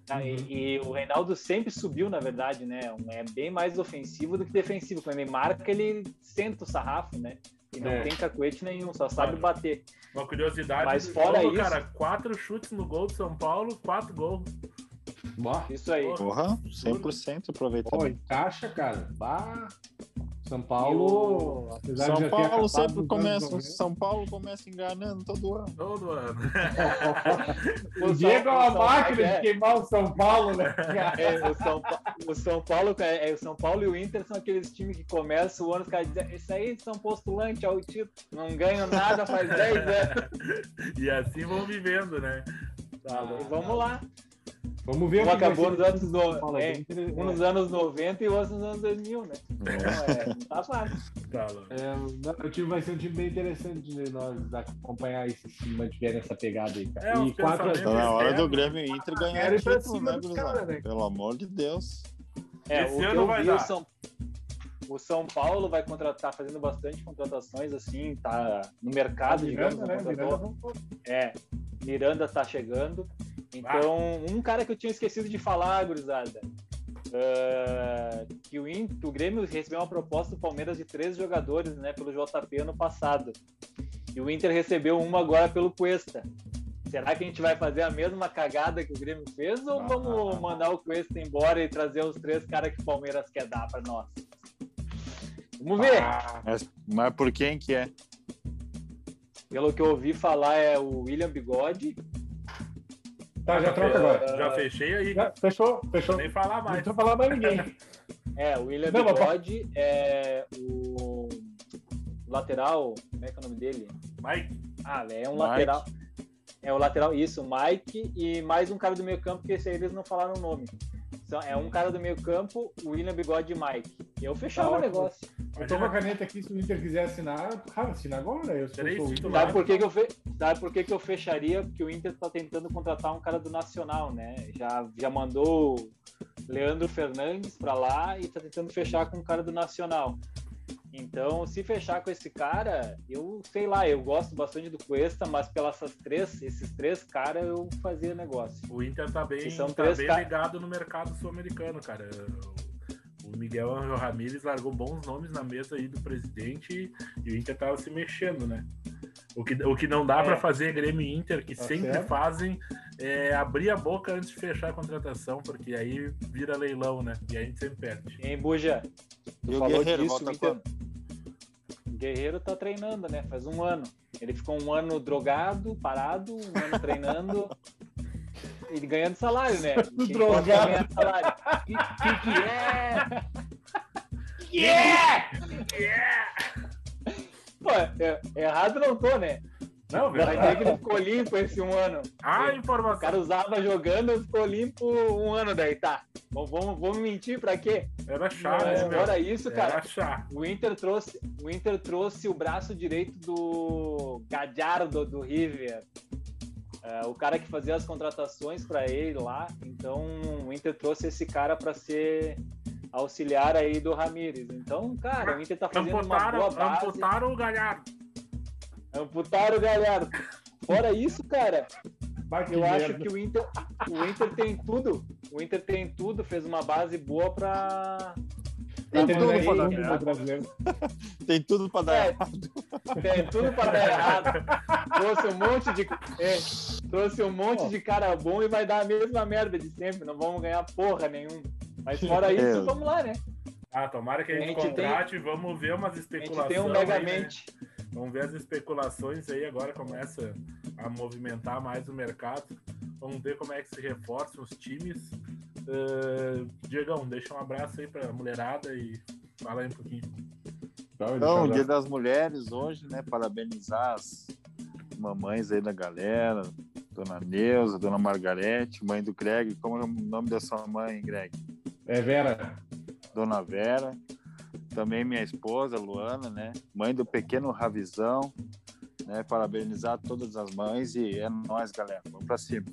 tá? E- Uhum. E, o Reinaldo sempre subiu, na verdade, né? É bem mais ofensivo do que defensivo. Quando ele marca, ele senta o sarrafo, né? E não É. tem cacuete nenhum, só sabe Claro. bater. Uma curiosidade Mas fora jogo, isso- cara, quatro chutes no gol do São Paulo, quatro gols. Bah, Isso aí. Porra, 100% Pô, aproveitamento. encaixa, cara. Bah. São Paulo, apesar de São já ter Paulo sempre começa, 90, São Paulo começa enganando todo ano. Todo ano. O Diego é uma máquina é, de queimar o São Paulo, né? é, o, São, o São Paulo, é, é, o São Paulo e o Inter são aqueles times que começam o ano, os caras dizem, isso aí são postulantes ao título, não ganham nada faz 10 anos. E assim vão vivendo, né? Tá, e vamos lá. Vamos ver Um o que acabou nos anos, no, é, um nos anos 90 e o outro nos anos 2000, né? Então, é, não tá fácil. Tá. É, não, o time vai ser um time bem interessante de nós acompanhar isso se mantiver nessa pegada aí, cara. É, e 4 a pensamentos- Tá na hora do. Grêmio e Inter ganhar pra título, cima né, caras, né? Pelo amor de Deus. É, Esse o ano vai dar. o São, o São Paulo vai contratar, tá fazendo bastante contratações, assim, tá no mercado, digamos. Miranda, né? contratou- É, Miranda tá chegando. Então, um cara que eu tinha esquecido de falar, gurizada, ah, que o, In- que o Grêmio recebeu uma proposta do Palmeiras de três jogadores, né, pelo JP ano passado. E o Inter recebeu uma agora pelo Cuesta. Será que a gente vai fazer a mesma cagada que o Grêmio fez ou Ah. vamos mandar o Cuesta embora e trazer os três caras que o Palmeiras quer dar para nós? Vamos ver. Mas, mas por quem que é? Pelo que eu ouvi falar é o William Bigode. Tá, já troca agora. Já fechei aí. Já, fechou, fechou. Nem falar Não mais. precisa falar mais ninguém. É, o William Não, mas- Bigode é o lateral. Como é que é o nome dele? Mike, Ah, é um Mike. lateral. É o lateral, isso, o Mike e mais um cara do meio campo, que esse aí eles não falaram o nome. São- é um cara do meio campo, o William Bigode e Mike. Eu fechava Tá o negócio. Eu tô com a caneta aqui, se o Inter quiser assinar, cara, assina agora. Eu sou, Três sou o titulares. Sabe por que, que eu fe... Sabe por que, que eu fecharia? Porque o Inter tá tentando contratar um cara do Nacional, né? Já, já mandou o Leandro Fernandes pra lá e tá tentando fechar com um cara do Nacional. Então, se fechar com esse cara, eu sei lá, eu gosto bastante do Cuesta, mas pelas essas três, esses três caras eu fazia negócio. o Inter tá bem, são tá três bem ca- ligado no mercado sul-americano, cara. O Miguel Angel Ramírez largou bons nomes na mesa aí do presidente e o Inter tava se mexendo, né? O que, o que não dá É. pra fazer Grêmio e Inter, que Tá sempre certo. fazem, é abrir a boca antes de fechar a contratação, porque aí vira leilão, né? E aí a gente sempre perde. Hein, Buja? Tu E o falou Guerreiro disso, volta o Inter- quando? Guerreiro tá treinando, né? Faz um ano. Ele ficou um ano drogado, parado, um ano treinando. E ganhando salário, né? Drogado. ganhar salário. Que, que que é? Pô, é- errado não tô, né? Não, Vai verdade. dizer que ele ficou limpo esse um ano. A O informação. cara usava jogando, ficou limpo um ano daí, tá. Vamos, vamos, vamos mentir pra quê? Era chá, Mas né, fora isso, cara, Era chá. O Inter trouxe, o Inter trouxe o braço direito do Gadiardo do River. é, o cara que fazia as contratações para ele lá. Então o Inter trouxe esse cara para ser auxiliar aí do Ramires. Então, cara, o Inter tá fazendo Amputaram, uma boa base. amputaram o Galhardo. Amputaram o Galhardo. Fora isso, cara, eu acho merda. que o Inter, o Inter tem tudo. O Inter tem tudo, fez uma base boa pra. Tem Tem tudo pra dar brasileiro. Tem tudo pra dar É, errado. tem tudo pra dar errado. Trouxe um monte de. é, trouxe um monte de cara bom e vai dar a mesma merda de sempre. Não vamos ganhar porra nenhuma. Mas fora isso, É. vamos lá, né? Ah, tomara que a gente, A gente contrate, vamos ver umas A gente especulações. tem um aí, né? Megamente. Vamos ver as especulações aí, agora começa a movimentar mais o mercado. Vamos ver como é que se reforçam os times. Uh, Diegão, deixa um abraço aí pra mulherada e fala aí um pouquinho. Então, Então, Dia das Mulheres hoje, né? Parabenizar as mamães aí da galera. Dona Neuza, Dona Margarete, mãe do Greg. Como é o nome da sua mãe, Greg? É, Vera. Dona Vera. Também minha esposa, Luana, né? Mãe do pequeno Ravizão. Né? Parabenizar todas as mães e é nóis, galera. Vamos pra cima.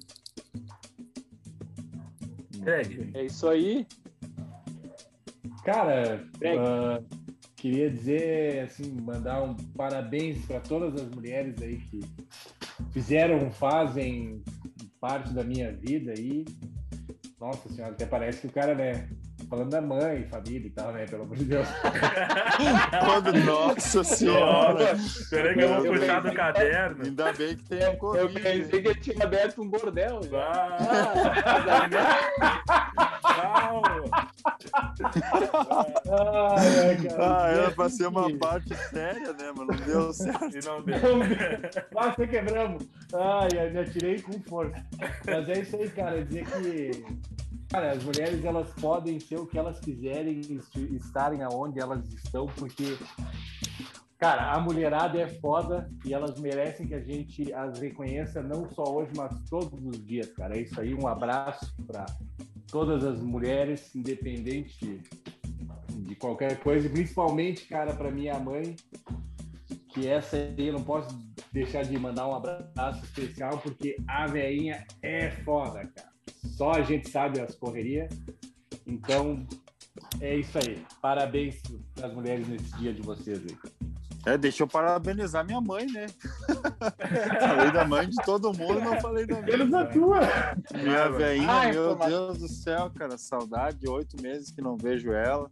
Greg. É isso aí. Cara, Greg. ah, queria dizer, assim, mandar um parabéns para todas as mulheres aí que fizeram, fazem parte da minha vida aí. Nossa senhora, até parece que o cara, né? Falando da mãe, família e tal, né? Pelo amor de Deus. Quando- Nossa senhora! Peraí que eu vou Eu puxar do caderno. Ainda bem que tem Eu Covid. pensei que ele tinha aberto um bordel. já. Ah, cara. Ah, era pra ser uma parte séria, né? Mas não deu certo. E não deu. Quase quebramos. Ai, ai, me atirei com força. Mas é isso aí, cara. Dizer que cara, as mulheres elas podem ser o que elas quiserem estarem aonde elas estão, porque cara, a mulherada é foda e elas merecem que a gente as reconheça não só hoje, mas todos os dias, cara. É isso aí. Um abraço para todas as mulheres, independente de qualquer coisa, principalmente, cara, para minha mãe, que essa aí eu não posso deixar de mandar um abraço especial, porque a veinha é foda, cara. Só a gente sabe as correrias. Então, é isso aí. Parabéns para as mulheres nesse dia de vocês aí. É, deixa eu parabenizar minha mãe, né? falei da mãe de todo mundo, não falei da minha. Menos a tua! Minha veinha, Ai, meu informação. Deus do céu, cara, saudade, oito meses que não vejo ela.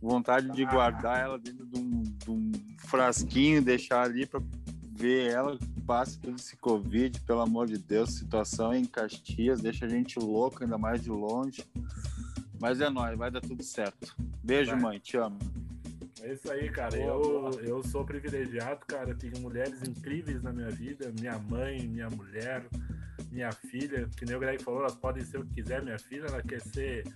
Vontade de guardar ela dentro de um, de um frasquinho, deixar ali para ver ela que passe tudo esse Covid, pelo amor de Deus, situação em Caxias, deixa a gente louco, ainda mais de longe. Mas é nóis, vai dar tudo certo. Beijo, Vai. mãe, te amo. É isso aí, cara. Eu, eu sou privilegiado, cara. Tenho mulheres incríveis na minha vida. Minha mãe, minha mulher, minha filha. Que nem o Greg falou, elas podem ser o que quiser. Minha filha, ela quer ser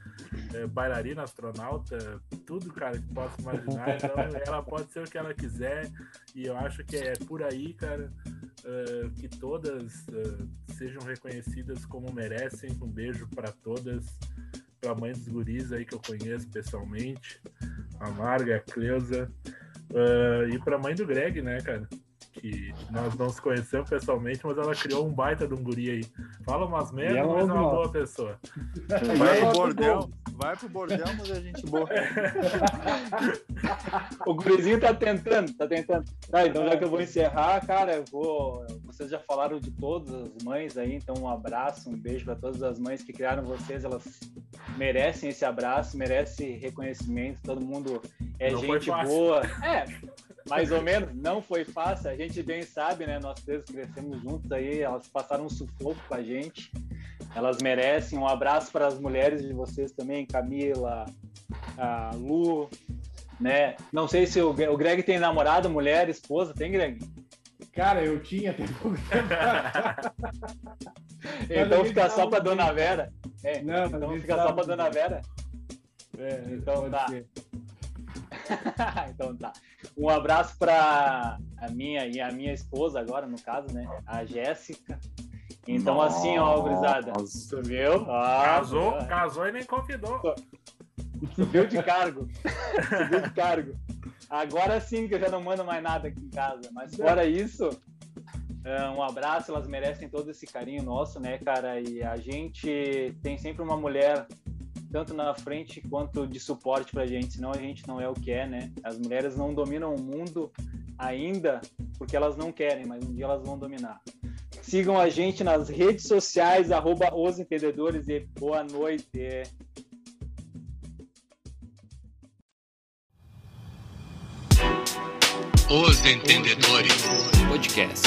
eh, bailarina, astronauta, tudo, cara, que possa imaginar. Então, ela pode ser o que ela quiser. E eu acho que é por aí, cara, eh, que todas eh, sejam reconhecidas como merecem. Um beijo para todas. Pra mãe dos guris aí que eu conheço pessoalmente a Marga, a Cleusa, ah, e pra mãe do Greg, né, cara? Que nós não se conhecemos pessoalmente, mas ela criou um baita de um guri aí. Fala umas merdas, ela mas é uma boa pessoa. Vai ela pro é bordel, vai pro bordel, mas é gente boa. O gurizinho tá tentando, tá tentando. Tá, então já que eu vou encerrar, cara, eu vou. Vocês já falaram de todas as mães aí, então um abraço, um beijo para todas as mães que criaram vocês, elas merecem esse abraço, merecem reconhecimento, todo mundo é Não gente boa. É, mais ou menos, não foi fácil, a gente bem sabe, né? Nós três crescemos juntos aí, elas passaram um sufoco com a gente. Elas merecem um abraço para as mulheres de vocês também, Camila, a Lu, né? Não sei se o Gre- o Greg tem namorado, mulher, esposa, tem, Greg? Cara, eu tinha tem pouco tempo. Então fica só para. Dona Vera. É, Não, então fica só para Dona. Vera. É, Então tá. ser. então tá. Um abraço para a minha e a minha esposa agora, no caso, né? A Jéssica. Então assim, ó, gurizada. Nossa. Tu viu? Ah, Casou, viu? casou e nem convidou. Subiu de cargo. Subiu de cargo. Agora sim que eu já não mando mais nada aqui em casa. Mas fora isso, Uh, um abraço, elas merecem todo esse carinho nosso, né, cara? E a gente tem sempre uma mulher tanto na frente quanto de suporte pra gente, senão a gente não é o que é, né? As mulheres não dominam o mundo ainda porque elas não querem, mas um dia elas vão dominar. Sigam a gente nas redes sociais, arroba os entendedores e boa noite. Os Entendedores Podcast.